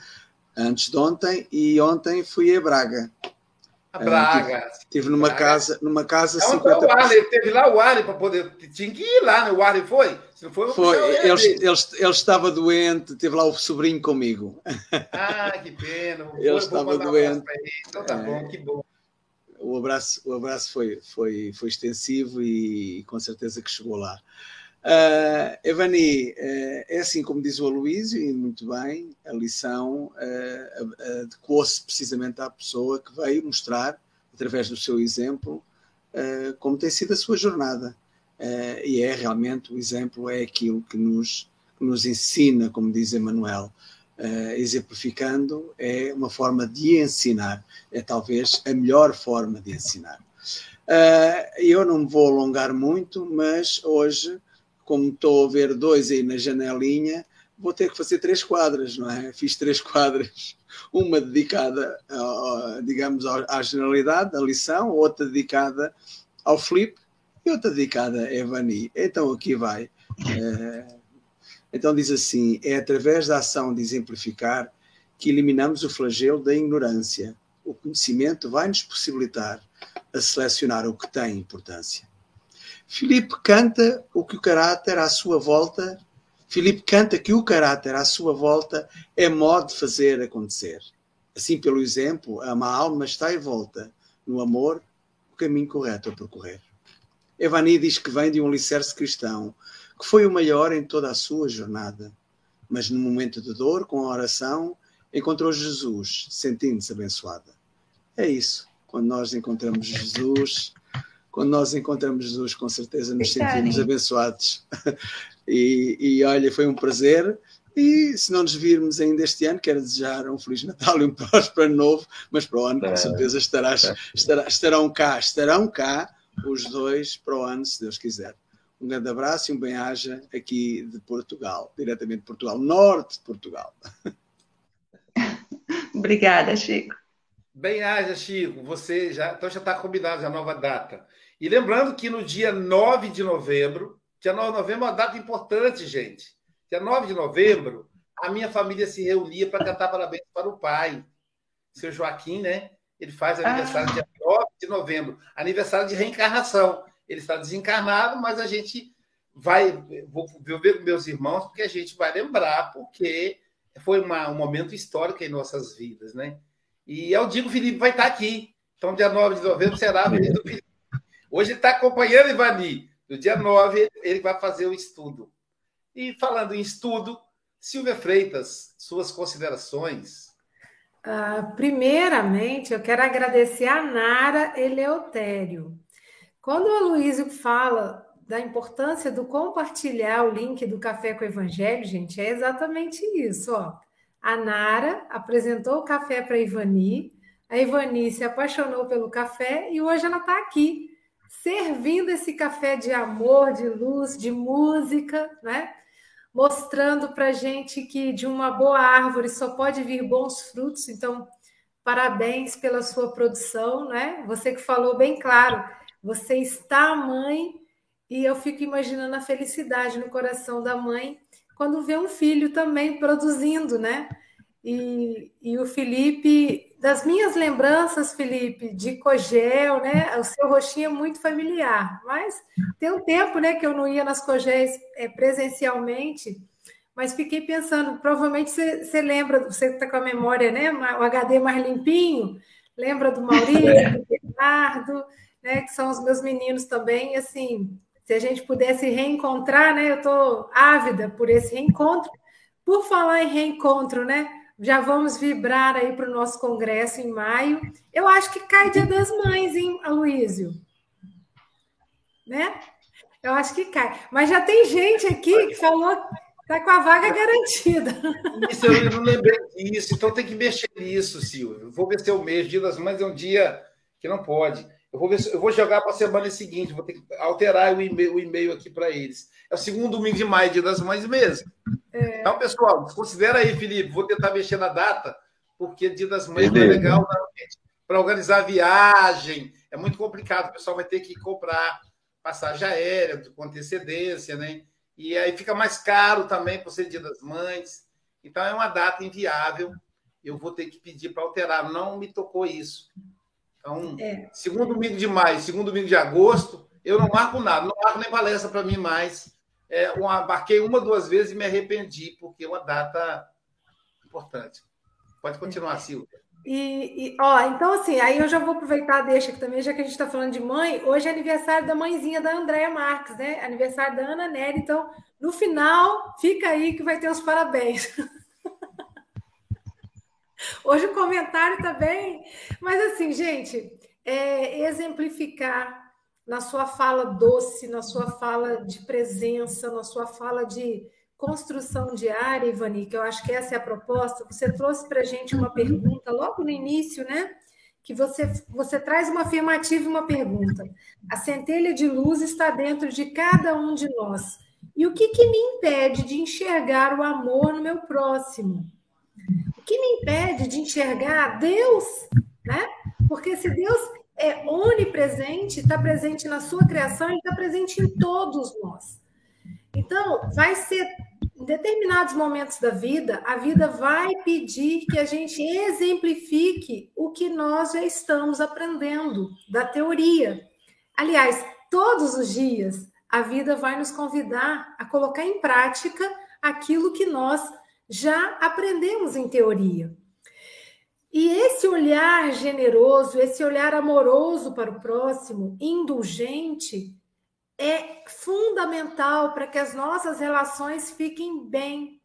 G: antes de ontem e ontem fui a Braga.
B: A Braga.
G: Estive numa
B: Braga.
G: casa, numa casa
B: Não, 50 o Arley, teve lá o Arley para poder. Tinha que ir lá, né? O Arley foi? Se não foi,
G: foi. Ele, ele, ele, estava doente, teve lá o sobrinho comigo.
B: Ah, que pena.
G: ele vou, estava doente.
B: Então tá é, bom, que bom.
G: O abraço, o abraço foi, foi, foi extensivo e com certeza que chegou lá. Uh, Evani, uh, é assim como diz o Aloísio, e muito bem, a lição uh, adequou-se precisamente à pessoa que veio mostrar, através do seu exemplo, uh, como tem sido a sua jornada. e é realmente o exemplo, é aquilo que nos, que nos ensina, como diz Emmanuel. exemplificando, é uma forma de ensinar, é talvez a melhor forma de ensinar. eu não me vou alongar muito, mas hoje como estou a ver dois aí na janelinha, vou ter que fazer três quadras, não é? Fiz três quadras, uma dedicada, digamos, à generalidade, à lição, outra dedicada ao flip e outra dedicada a Evani. Então aqui vai. É, então diz assim: é através da ação de exemplificar que eliminamos o flagelo da ignorância. O conhecimento vai nos possibilitar a selecionar o que tem importância. Filipe canta o que o caráter à sua volta, Filipe canta que o caráter à sua volta é modo de fazer acontecer. Assim, pelo exemplo, a má alma está em volta, no amor, o caminho correto a percorrer. Evani diz que vem de um alicerce cristão, que foi o maior em toda a sua jornada. Mas no momento de dor, com a oração, encontrou Jesus, sentindo-se abençoada. É isso. Quando nós encontramos Jesus, quando nós encontramos Jesus, com certeza nos sentimos abençoados. E, e, olha, foi um prazer. E se não nos virmos ainda este ano, quero desejar um Feliz Natal e um próspero ano novo, mas para o ano, com certeza, estarás, estará, estarão cá, estarão cá os dois para o ano, se Deus quiser. Um grande abraço e um bem-aja aqui de Portugal, diretamente de Portugal, norte de Portugal.
F: Obrigada, Chico.
B: Bem-aja, Chico. Você já, então já está combinado a nova data. E lembrando que no dia 9 de novembro, dia 9 de novembro é uma data importante, gente. Dia 9 de novembro, a minha família se reunia para cantar parabéns para o pai. Seu Joaquim, né? Ele faz aniversário ah. dia 9 de novembro, aniversário de reencarnação. Ele está desencarnado, mas a gente vai. Vou ver com meus irmãos, porque a gente vai lembrar, porque foi uma, um momento histórico em nossas vidas, né? E eu digo, o Felipe vai estar aqui. Então, dia 9 de novembro será a vez do Felipe. Hoje está acompanhando Ivani. No dia 9, ele vai fazer o estudo. E falando em estudo, Silvia Freitas, suas considerações.
C: Uh, primeiramente, eu quero agradecer a Nara Eleutério. Quando o Aloysio fala da importância do compartilhar o link do Café com o Evangelho, gente, é exatamente isso. Ó. A Nara apresentou o café para a Ivani, a Ivani se apaixonou pelo café e hoje ela está aqui, servindo esse café de amor, de luz, de música, né? mostrando para gente que de uma boa árvore só pode vir bons frutos. Então, parabéns pela sua produção, né? Você que falou bem claro, você está mãe e eu fico imaginando a felicidade no coração da mãe quando vê um filho também produzindo, né? E, e o Felipe, das minhas lembranças, Felipe, de Cogel, né? O seu rostinho é muito familiar, mas tem um tempo, né, que eu não ia nas Cogéis é, presencialmente, mas fiquei pensando, provavelmente você, você lembra, você está com a memória, né? O HD mais limpinho, lembra do Maurício, do Bernardo, né? Que são os meus meninos também, assim, se a gente pudesse reencontrar, né? Eu estou ávida por esse reencontro. Por falar em reencontro, né? Já vamos vibrar aí para o nosso congresso em maio. Eu acho que cai Dia das Mães, hein, Aloísio? Né? Eu acho que cai. Mas já tem gente aqui que falou Está com a vaga garantida.
B: Isso, eu não lembrei disso, então tem que mexer nisso, Silvio. Vou ver se é o mês. Dia das Mães é um dia que não pode. Eu vou, ver se, eu vou jogar para a semana seguinte, vou ter que alterar o e-mail, o e-mail aqui para eles. É o segundo domingo de maio, dia das mães mesmo. É. Então, pessoal, considera aí, Felipe, vou tentar mexer na data, porque dia das mães não é legal, Para organizar a viagem, é muito complicado, o pessoal vai ter que comprar passagem aérea com antecedência, né? E aí fica mais caro também por ser dia das mães. Então é uma data inviável. Eu vou ter que pedir para alterar. Não me tocou isso. Então, é. segundo domingo de maio, segundo domingo de agosto, eu não marco nada, não marco nem palestra para mim mais. É, uma, marquei uma, duas vezes e me arrependi, porque é uma data importante. Pode continuar, Silvia.
C: E, e, ó, então assim, aí eu já vou aproveitar, deixa aqui também, já que a gente está falando de mãe, hoje é aniversário da mãezinha da Andréia Marques, né? Aniversário da Ana Nery, então no final fica aí que vai ter os parabéns. Hoje o comentário está bem. Mas assim, gente, é exemplificar na sua fala doce, na sua fala de presença, na sua fala de construção diária, Ivani, que eu acho que essa é a proposta. Você trouxe para a gente uma pergunta logo no início, né? Que você, você traz uma afirmativa e uma pergunta. A centelha de luz está dentro de cada um de nós. E o que, que me impede de enxergar o amor no meu próximo? Que me impede de enxergar Deus, né? Porque se Deus é onipresente, está presente na sua criação, ele está presente em todos nós. Então, vai ser em determinados momentos da vida, a vida vai pedir que a gente exemplifique o que nós já estamos aprendendo da teoria. Aliás, todos os dias a vida vai nos convidar a colocar em prática aquilo que nós já aprendemos em teoria. E esse olhar generoso, esse olhar amoroso para o próximo, indulgente, é fundamental para que as nossas relações fiquem bem.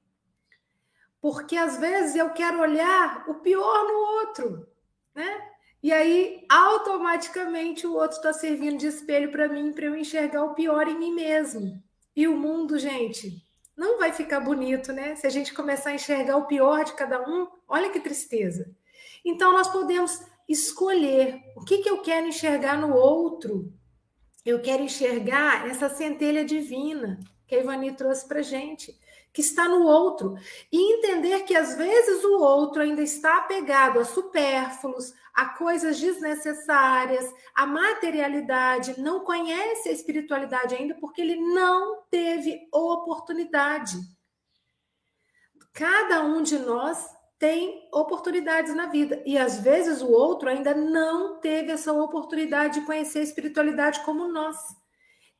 C: Porque às vezes eu quero olhar o pior no outro, né? E aí, automaticamente, o outro está servindo de espelho para mim, para eu enxergar o pior em mim mesmo. E o mundo, gente, não vai ficar bonito, né? Se a gente começar a enxergar o pior de cada um, olha que tristeza. Então, nós podemos escolher o que, que eu quero enxergar no outro. Eu quero enxergar essa centelha divina que a Ivani trouxe para gente, que está no outro. E entender que às vezes o outro ainda está apegado a supérfluos, a coisas desnecessárias, a materialidade, não conhece a espiritualidade ainda porque ele não teve oportunidade. Cada um de nós tem oportunidades na vida e às vezes o outro ainda não teve essa oportunidade de conhecer a espiritualidade como nós.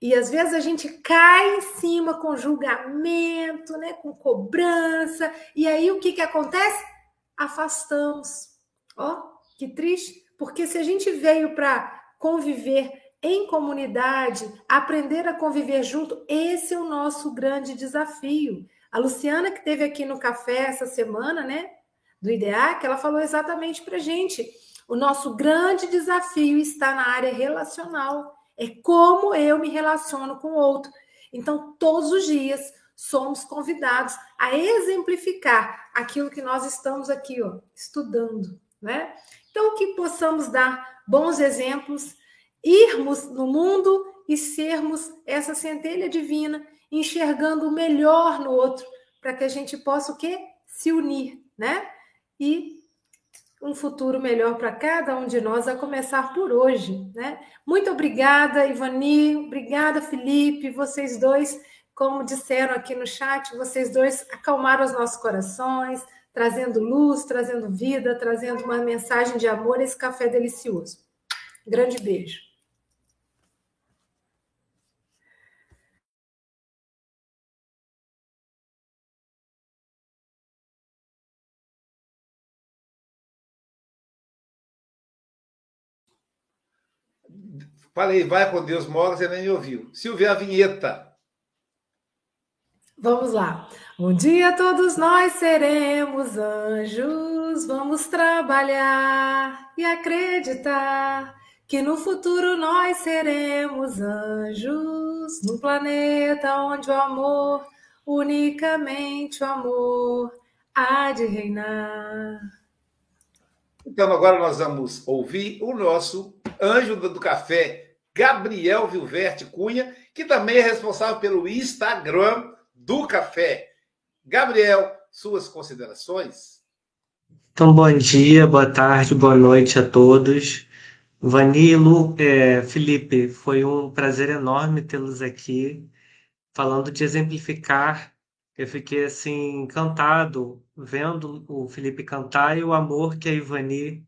C: E às vezes a gente cai em cima com julgamento, né, com cobrança, e aí o que que acontece? Afastamos. Ó, que triste, porque se a gente veio para conviver em comunidade, aprender a conviver junto, esse é o nosso grande desafio. A Luciana, que teve aqui no café essa semana, né, do IDEAC, ela falou exatamente para gente. O nosso grande desafio está na área relacional. É como eu me relaciono com o outro. Então, todos os dias somos convidados a exemplificar aquilo que nós estamos aqui, ó, estudando, né? Então, que possamos dar bons exemplos, irmos no mundo e sermos essa centelha divina, enxergando o melhor no outro, para que a gente possa o quê? Se unir, né? E um futuro melhor para cada um de nós, a começar por hoje, né? Muito obrigada, Ivani, obrigada, Felipe, vocês dois, como disseram aqui no chat, vocês dois acalmaram os nossos corações, trazendo luz, trazendo vida, trazendo uma mensagem de amor, esse café delicioso. Grande beijo.
B: Falei, vai com Deus, mora, você nem me ouviu. Silvia, a vinheta.
C: Vamos lá. Um dia todos nós seremos anjos, vamos trabalhar e acreditar que no futuro nós seremos anjos, num planeta onde o amor, unicamente o amor, há de reinar.
B: Então agora nós vamos ouvir o nosso anjo do café, Gabriel Vilverte Cunha, que também é responsável pelo Instagram do café. Gabriel, suas considerações?
H: Então, bom dia, boa tarde, boa noite a todos. Vanilo, é, Felipe, foi um prazer enorme tê-los aqui, falando de exemplificar. Eu fiquei assim encantado vendo o Felipe cantar e o amor que a Ivani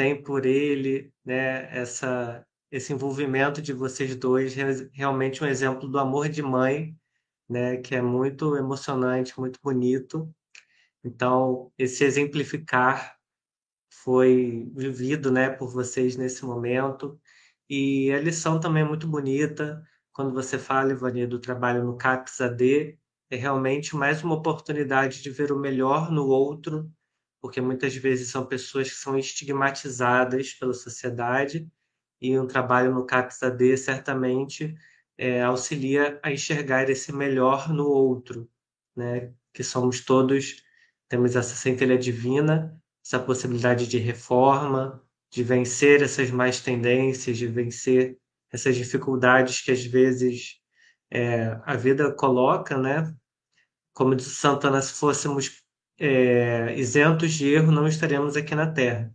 H: tem por ele, né? Essa esse envolvimento de vocês dois, realmente um exemplo do amor de mãe, né? Que é muito emocionante, muito bonito. Então, esse exemplificar foi vivido, né, por vocês nesse momento. E a lição também é muito bonita, quando você fala, Ivani, do trabalho no CAPS AD, é realmente mais uma oportunidade de ver o melhor no outro, porque muitas vezes são pessoas que são estigmatizadas pela sociedade, e um trabalho no CAPS AD certamente é, auxilia a enxergar esse melhor no outro, né? que somos todos, temos essa centelha divina essa possibilidade de reforma, de vencer essas más tendências, de vencer essas dificuldades que às vezes é, a vida coloca, né? Como diz Santana, se fôssemos é, isentos de erro, não estaríamos aqui na Terra.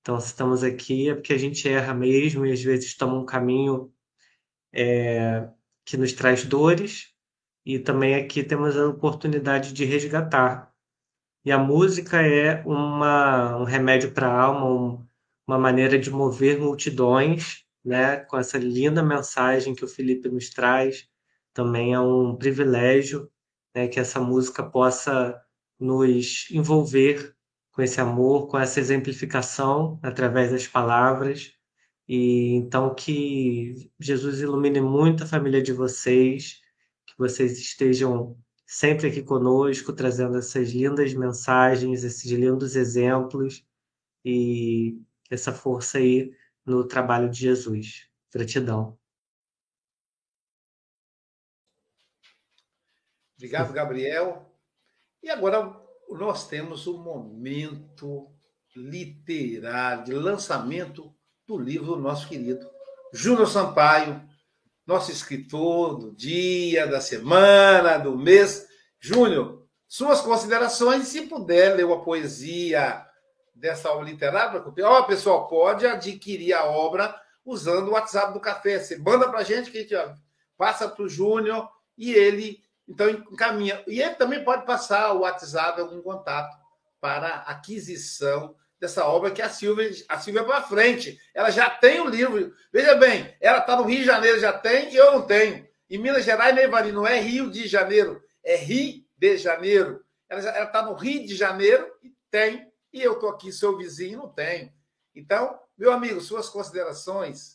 H: Então, se estamos aqui é porque a gente erra mesmo e às vezes toma um caminho é, que nos traz dores e também aqui temos a oportunidade de resgatar e a música é uma, um remédio para a alma, um, uma maneira de mover multidões, né? Com essa linda mensagem que o Felipe nos traz. Também é um privilégio né, que essa música possa nos envolver com esse amor, com essa exemplificação através das palavras. E então que Jesus ilumine muito a família de vocês, que vocês estejam sempre aqui conosco, trazendo essas lindas mensagens, esses lindos exemplos e essa força aí no trabalho de Jesus. Gratidão.
B: Obrigado, Gabriel. E agora nós temos o um momento literário de lançamento do livro do nosso querido Júnior Sampaio, nosso escritor do dia, da semana, do mês. Júnior, suas considerações, se puder ler uma poesia dessa obra literária, ó, oh, pessoal, pode adquirir a obra usando o WhatsApp do café. Você manda para a gente que a gente passa para o Júnior e ele então encaminha. E ele também pode passar o WhatsApp, algum contato para aquisição dessa obra que a Silvia, a Silvia é para frente. Ela já tem o livro. Veja bem, ela está no Rio de Janeiro, já tem, e eu não tenho. Em Minas Gerais, Neivari, não é Rio de Janeiro, é Rio de Janeiro. Ela está no Rio de Janeiro e tem, e eu estou aqui, seu vizinho, não tenho. Então, meu amigo, suas considerações.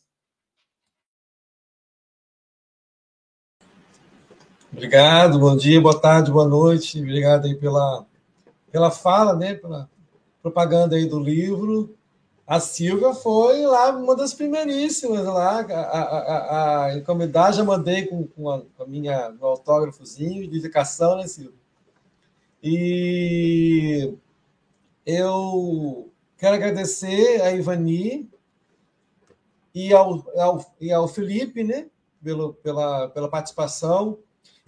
I: Obrigado, bom dia, boa tarde, boa noite. Obrigado aí pela, pela fala, né? Pela propaganda aí do livro. A Silvia foi lá uma das primeiríssimas lá a, a, a encomendar, já mandei com, com, a, com a minha meu autógrafozinho de indicação, né, Silvia? E eu quero agradecer a Ivani e ao, ao, e ao Felipe, né, pelo, pela, pela participação.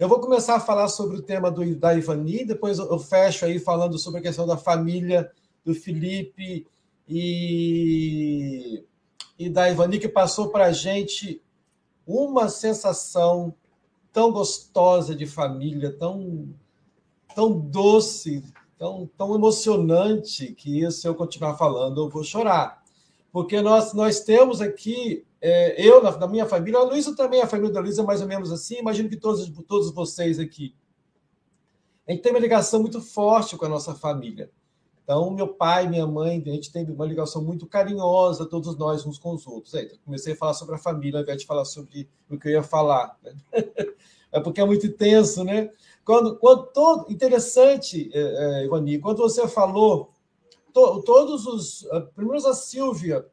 I: Eu vou começar a falar sobre o tema do, da Ivani, depois eu fecho aí falando sobre a questão da família do Felipe e, e da Ivani, que passou para a gente uma sensação tão gostosa de família, tão, tão doce, tão, tão emocionante, que se eu continuar falando eu vou chorar. Porque nós, nós temos aqui é, eu, na, na, minha família, a Luísa também, a família da Luísa é mais ou menos assim, imagino que todos, todos vocês aqui. A gente tem uma ligação muito forte com a nossa família. Então, meu pai, minha mãe, a gente tem uma ligação muito carinhosa, todos nós uns com os outros. Aí, comecei a falar sobre a família, ao invés de falar sobre o que eu ia falar. Né? É porque é muito intenso, né? Quando, quando todo, interessante, é, é, Ivani, quando você falou, to, todos os, primeiro a Silvia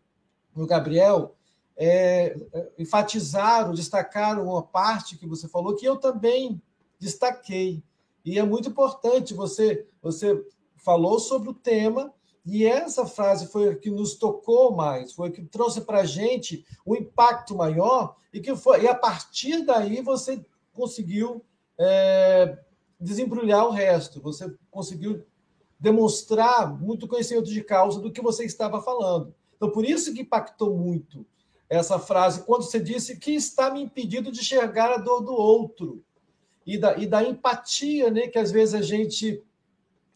I: e o Gabriel, é, enfatizaram, destacaram uma parte que você falou que eu também destaquei. E é muito importante, você, você falou sobre o tema, e essa frase foi a que nos tocou mais, foi a que trouxe para a gente um impacto maior, e que foi, e a partir daí você conseguiu é, desembrulhar o resto, você conseguiu demonstrar muito conhecimento de causa do que você estava falando. Então, por isso que impactou muito essa frase quando você disse que está me impedindo de enxergar a dor do outro e da, e da empatia né, que às vezes a gente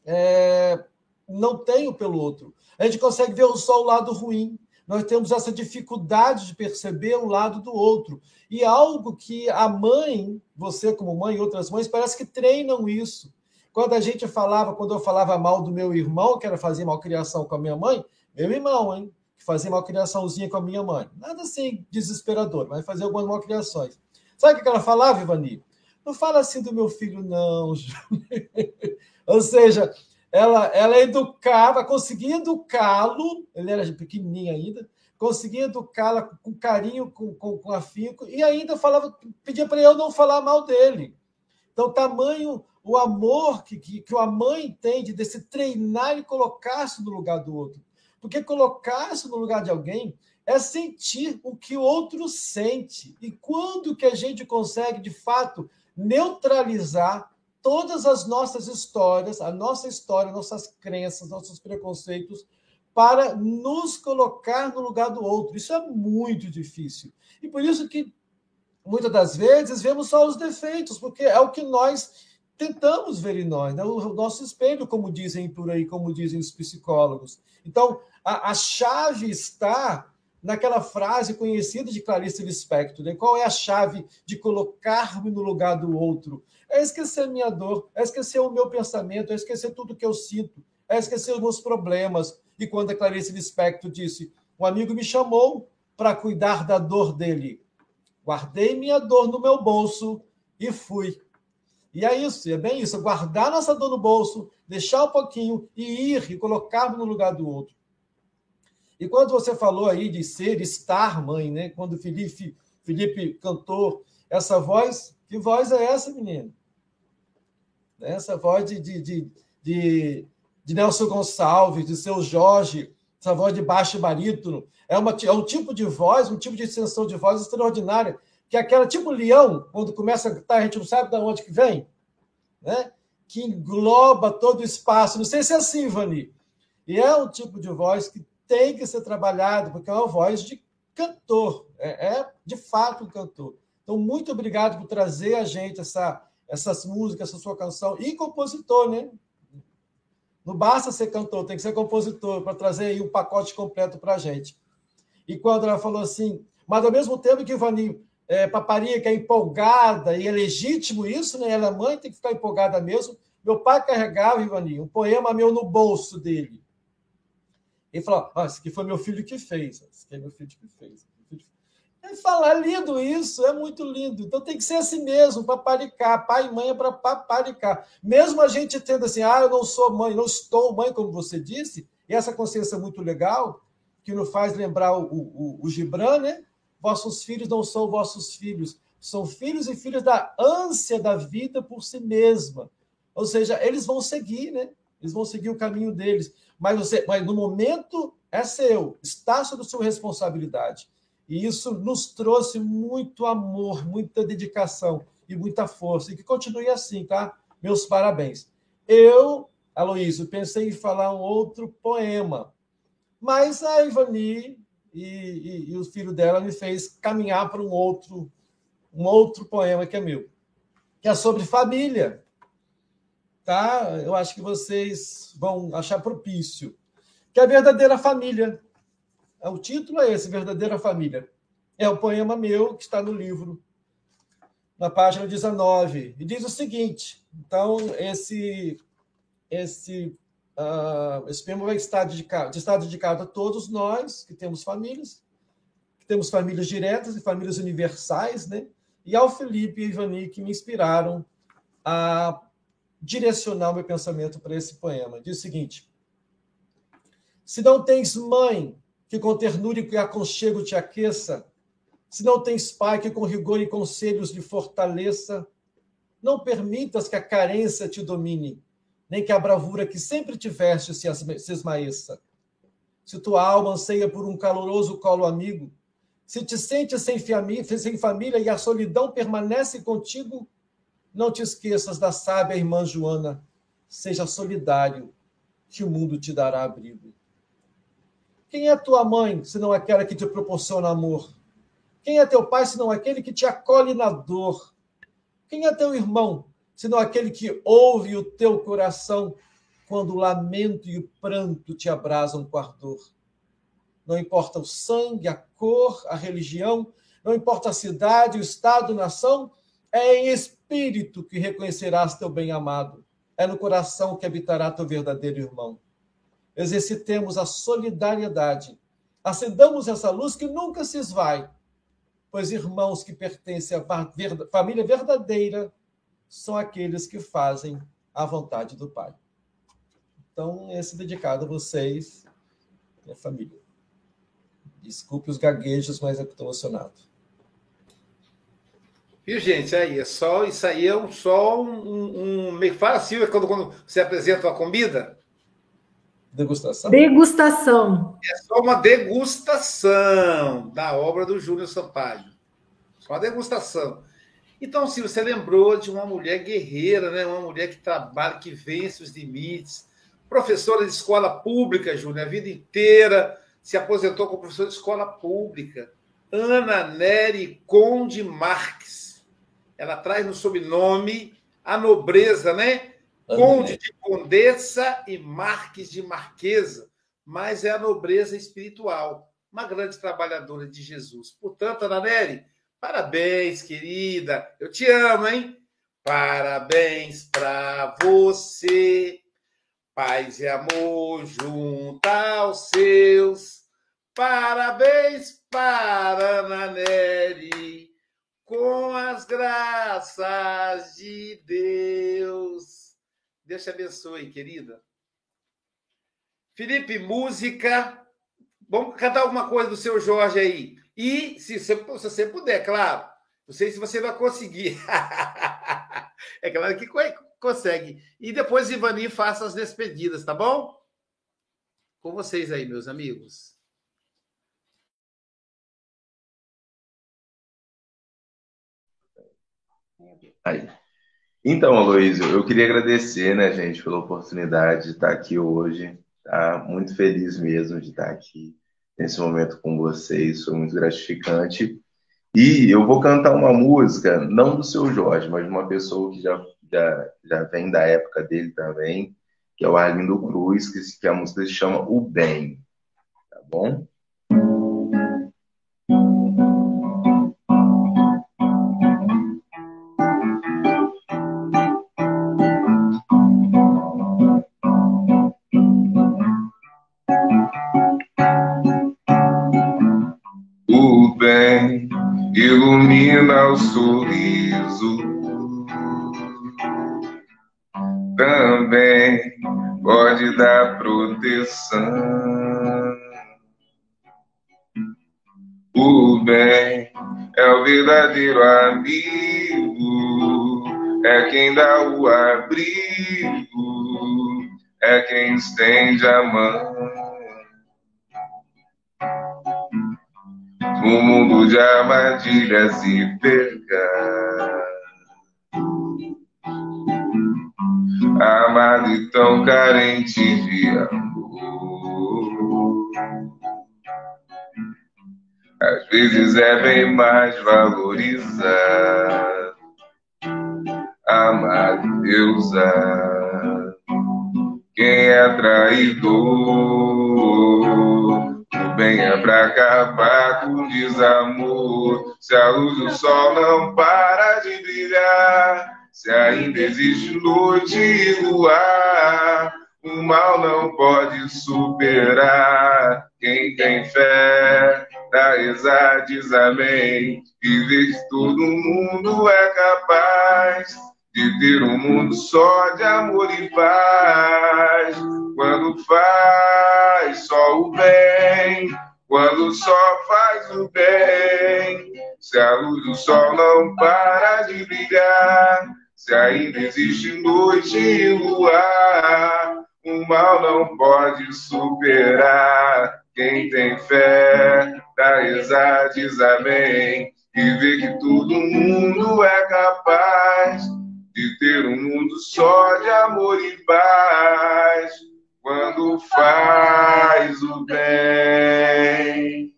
I: é, não tem pelo outro. A gente consegue ver só o lado ruim. Nós temos essa dificuldade de perceber o lado do outro. E algo que a mãe, você como mãe e outras mães, parece que treinam isso. Quando a gente falava, quando eu falava mal do meu irmão, que era fazer malcriação com a minha mãe, meu irmão, hein? que fazia uma criaçãozinha com a minha mãe. Nada assim desesperador, mas fazia algumas malcriações. Sabe o que ela falava, Ivani? Não fala assim do meu filho, não. Ou seja, ela, ela educava, conseguia educá-lo, ele era pequenininho ainda, conseguia educá-la com carinho, com, com, com afinco, e ainda falava, pedia para eu não falar mal dele. Então, tamanho o amor que, que, que a mãe tem de se treinar e colocar-se no lugar do outro. Porque colocar-se no lugar de alguém é sentir o que o outro sente. E quando que a gente consegue, de fato, neutralizar todas as nossas histórias, a nossa história, nossas crenças, nossos preconceitos, para nos colocar no lugar do outro. Isso é muito difícil. E por isso que, muitas das vezes, vemos só os defeitos, porque é o que nós tentamos ver em nós, né? o nosso espelho, como dizem por aí, como dizem os psicólogos. Então, a, a chave está naquela frase conhecida de Clarice Lispector. Né? Qual é a chave de colocar-me no lugar do outro? É esquecer minha dor, é esquecer o meu pensamento, é esquecer tudo que eu sinto, é esquecer os meus problemas. E quando a Clarice Lispector disse, um amigo me chamou para cuidar da dor dele. Guardei minha dor no meu bolso e fui. E é isso, é bem isso, guardar nossa dor no bolso, deixar um pouquinho e ir e colocar no lugar do outro. E quando você falou aí de ser, estar mãe, né? Quando Felipe, Felipe cantou essa voz, que voz é essa, menino? Essa voz de, de, de, de, de Nelson Gonçalves, de seu Jorge, essa voz de baixo barítono. É, uma, é um tipo de voz, um tipo de extensão de voz extraordinária, que é aquela tipo leão, quando começa a cantar, a gente não sabe de onde que vem, né? que engloba todo o espaço. Não sei se é assim, Vani. E é um tipo de voz que tem que ser trabalhado, porque é uma voz de cantor, é, é de fato um cantor. Então, muito obrigado por trazer a gente essa, essas músicas, essa sua canção, e compositor, né? Não basta ser cantor, tem que ser compositor, para trazer aí um pacote completo para a gente. E quando ela falou assim, mas ao mesmo tempo que Ivani é, Paparia, que é empolgada, e é legítimo isso, né? Ela é mãe, tem que ficar empolgada mesmo. Meu pai carregava, Ivani, um poema meu no bolso dele. Ele falou: ah, esse aqui foi meu filho que fez. Esse aqui é meu filho que fez. É lindo isso, é muito lindo. Então tem que ser assim mesmo, paparicar. Pai e mãe é para paparicar. Mesmo a gente tendo assim, ah, eu não sou mãe, não estou mãe, como você disse, e essa consciência é muito legal, que nos faz lembrar o, o, o Gibran, né? Vossos filhos não são vossos filhos, são filhos e filhas da ânsia da vida por si mesma. Ou seja, eles vão seguir, né? Eles vão seguir o caminho deles. Mas, você, mas no momento é seu, está sob sua responsabilidade. E isso nos trouxe muito amor, muita dedicação e muita força. E que continue assim, tá? Meus parabéns. Eu, Aloísio, pensei em falar um outro poema, mas a Ivani e, e, e o filho dela me fez caminhar para um outro, um outro poema que é meu, que é sobre família. Tá? Eu acho que vocês vão achar propício. Que é a verdadeira família. O título é esse, Verdadeira Família. É o poema meu que está no livro, na página 19. E diz o seguinte: então, esse, esse Uh, esse poema vai estar dedicado, dedicado a todos nós que temos famílias, que temos famílias diretas e famílias universais, né? E ao Felipe e Ivani que me inspiraram a direcionar meu pensamento para esse poema. Diz o seguinte: Se não tens mãe que com ternura e aconchego te aqueça, se não tens pai que com rigor e conselhos lhe fortaleça, não permitas que a carência te domine nem que a bravura que sempre tiveste se esmaeça. Se tua alma anseia por um caloroso colo amigo, se te sentes sem, sem família e a solidão permanece contigo, não te esqueças da sábia irmã Joana. Seja solidário, que o mundo te dará abrigo. Quem é tua mãe, senão aquela que te proporciona amor? Quem é teu pai, senão aquele que te acolhe na dor? Quem é teu irmão, senão aquele que ouve o teu coração quando o lamento e o pranto te abrasam com ardor. Não importa o sangue, a cor, a religião, não importa a cidade, o estado, nação, é em espírito que reconhecerás teu bem-amado. É no coração que habitará teu verdadeiro irmão. Exercitemos a solidariedade. Acendamos essa luz que nunca se esvai, pois irmãos que pertencem à família verdadeira são aqueles que fazem a vontade do Pai. Então, esse é dedicado a vocês, minha família. Desculpe os gaguejos, mas é que estou emocionado.
B: Viu, gente? Aí, é só, isso aí é um, só um, um, meio fala Silvia, quando, quando você apresenta uma comida.
I: Degustação.
C: Degustação.
B: É só uma degustação da obra do Júlio Sampaio. Só uma degustação. Então, se você lembrou de uma mulher guerreira, né? uma mulher que trabalha, que vence os limites, professora de escola pública, Júnior, a vida inteira se aposentou como professora de escola pública. Ana Nery Conde Marques. Ela traz no sobrenome a nobreza, né? Conde de Condessa e Marques de Marquesa, mas é a nobreza espiritual, uma grande trabalhadora de Jesus. Portanto, Ana Nery, Parabéns, querida. Eu te amo, hein? Parabéns para você. Paz e amor junto aos seus. Parabéns para Ana Nery, com as graças de Deus. Deus te abençoe, querida. Felipe, música. Vamos cantar alguma coisa do seu Jorge aí. E, se você, se você puder, claro, não sei se você vai conseguir. é claro que consegue. E depois, Ivani, faça as despedidas, tá bom? Com vocês aí, meus amigos.
A: Aí. Então, Aloysio, eu queria agradecer, né, gente, pela oportunidade de estar aqui hoje. Tá? Muito feliz mesmo de estar aqui nesse momento com vocês, foi muito gratificante. E eu vou cantar uma música, não do seu Jorge, mas de uma pessoa que já, já, já vem da época dele também, que é o Arlindo Cruz, que, que a música se chama O Bem. Tá bom? Ilumina o sorriso. Também pode dar proteção. O bem é o verdadeiro amigo, é quem dá o abrigo, é quem estende a mão. Um mundo de armadilhas e perca. Amado e tão carente de amor. Às vezes é bem mais valorizar. Amar e Deusar. Quem é traidor bem é pra acabar com o desamor. Se a luz do sol não para de brilhar, se ainda existe noite e luar, o mal não pode superar. Quem tem fé, reza, diz amém. E vê que todo mundo é capaz de ter um mundo só de amor e paz. Quando faz só o bem, quando só faz o bem. Se a luz do sol não para de brilhar, se ainda existe noite e luar, o mal não pode superar. Quem tem fé, dá diz amém. E vê que todo mundo é capaz de ter um mundo só de amor e paz quando faz o bem.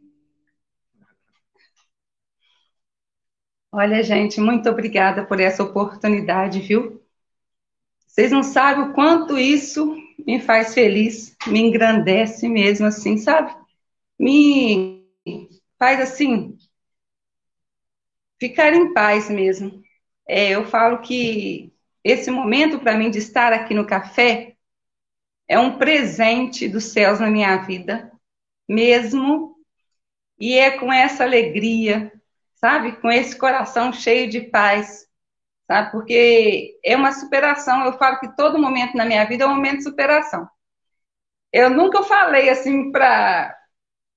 F: Olha, gente, muito obrigada por essa oportunidade, viu? Vocês não sabem o quanto isso me faz feliz, me engrandece mesmo, assim, sabe? Me faz assim ficar em paz mesmo. É, eu falo que esse momento para mim de estar aqui no café é um presente dos céus na minha vida, mesmo, e é com essa alegria, sabe? Com esse coração cheio de paz, sabe? Porque é uma superação. Eu falo que todo momento na minha vida é um momento de superação. Eu nunca falei assim para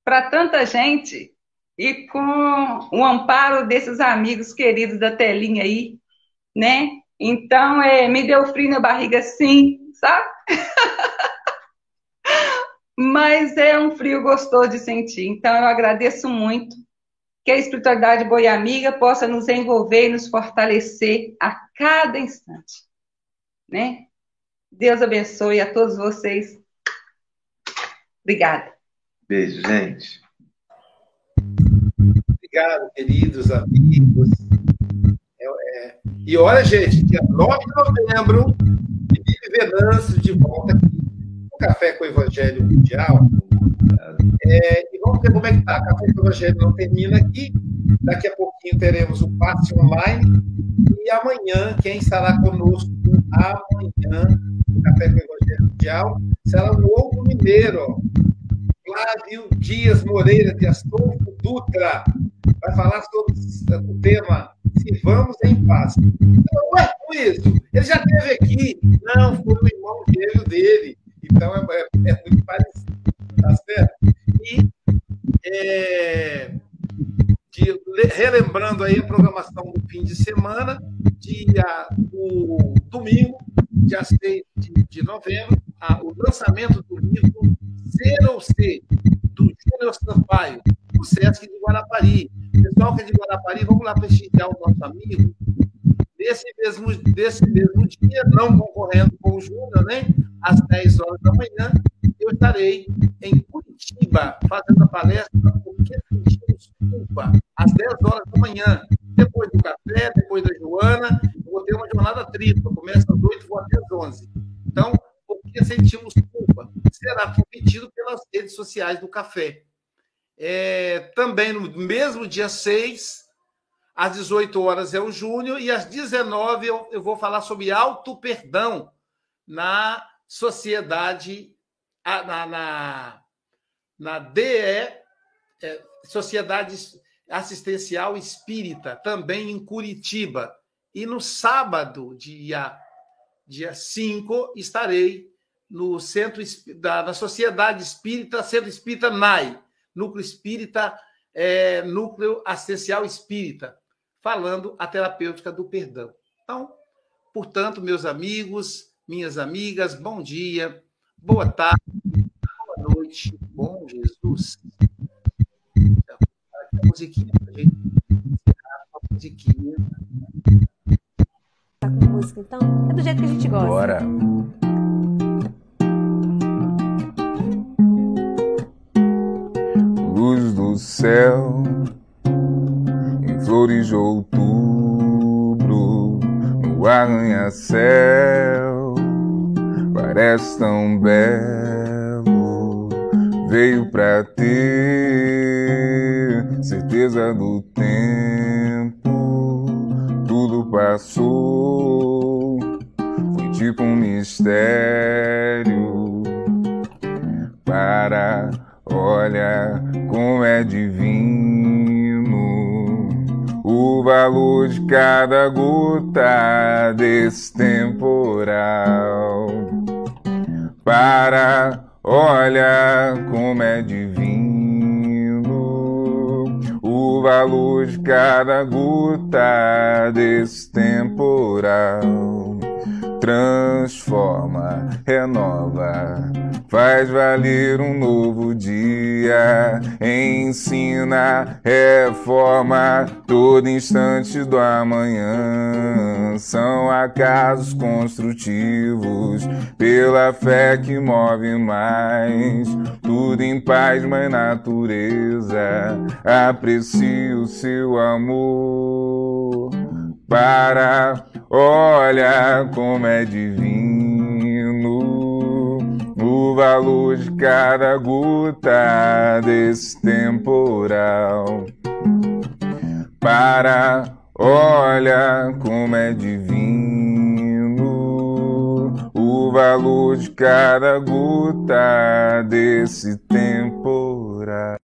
F: para tanta gente e com o amparo desses amigos queridos da telinha aí, né? Então, é, me deu frio na barriga, sim, sabe? Mas é um frio gostoso de sentir. Então, eu agradeço muito que a espiritualidade Boi Amiga possa nos envolver e nos fortalecer a cada instante, né? Deus abençoe a todos vocês. Obrigada.
A: Beijo, gente.
B: Obrigado, queridos amigos. E olha, gente, dia 9 de novembro, Felipe Venâncio de volta aqui no Café com o Evangelho Mundial. É, e vamos ver como é que está. Café com o Evangelho não termina aqui. Daqui a pouquinho teremos o passe online. E amanhã, quem estará conosco amanhã no Café com o Evangelho Mundial será o novo mineiro, Flávio Dias Moreira de Astolfo Dutra vai falar sobre o tema Se Vamos em Paz. Então, não é com isso. Ele já esteve aqui. Não, foi o irmão gêmeo dele. Então, é, é, é muito parecido. Tá certo? E, é, de, relembrando aí a programação do fim de semana, dia, o domingo, dia 6 de, de novembro, a, o lançamento do livro Ser ou Ser, do Júnior Sampaio, do Sesc de Guarapari. Pessoal que é de Guarapari, vamos lá prestigiar o nosso amigo. Desse mesmo, desse mesmo dia, não concorrendo com o Júnior, né? às 10 horas da manhã, eu estarei em Curitiba fazendo a palestra Porque Sentimos Culpa, às 10 horas da manhã. Depois do café, depois da Joana, eu vou ter uma jornada tripla. Começa às 8 e vou até às 11. Então, Porque Sentimos Culpa será transmitido pelas redes sociais do café. É, também no mesmo dia 6, às 18 horas é o Júnior, e às 19 eu, eu vou falar sobre auto-perdão na sociedade, na, na, na DE, é, Sociedade assistencial espírita, também em Curitiba. E no sábado, dia, dia 5, estarei no centro da na Sociedade Espírita, Centro Espírita NAI, Núcleo Espírita, é, Núcleo Assistencial Espírita, falando a terapêutica do perdão. Então, portanto, meus amigos, minhas amigas, bom dia, boa tarde, boa noite, bom Jesus. A musiquinha pra gente a musiquinha.
J: Tá com música então? É do jeito que a gente gosta.
A: Bora. Céu em flores de outubro no arranha-céu parece tão belo veio pra ter certeza do instante do amanhã. São acasos construtivos pela fé que move mais, tudo em paz, mãe natureza. Aprecie o seu amor para olha como é divino o valor de cada gota desse temporal. Para olha como é divino o valor de cada gota desse temporal.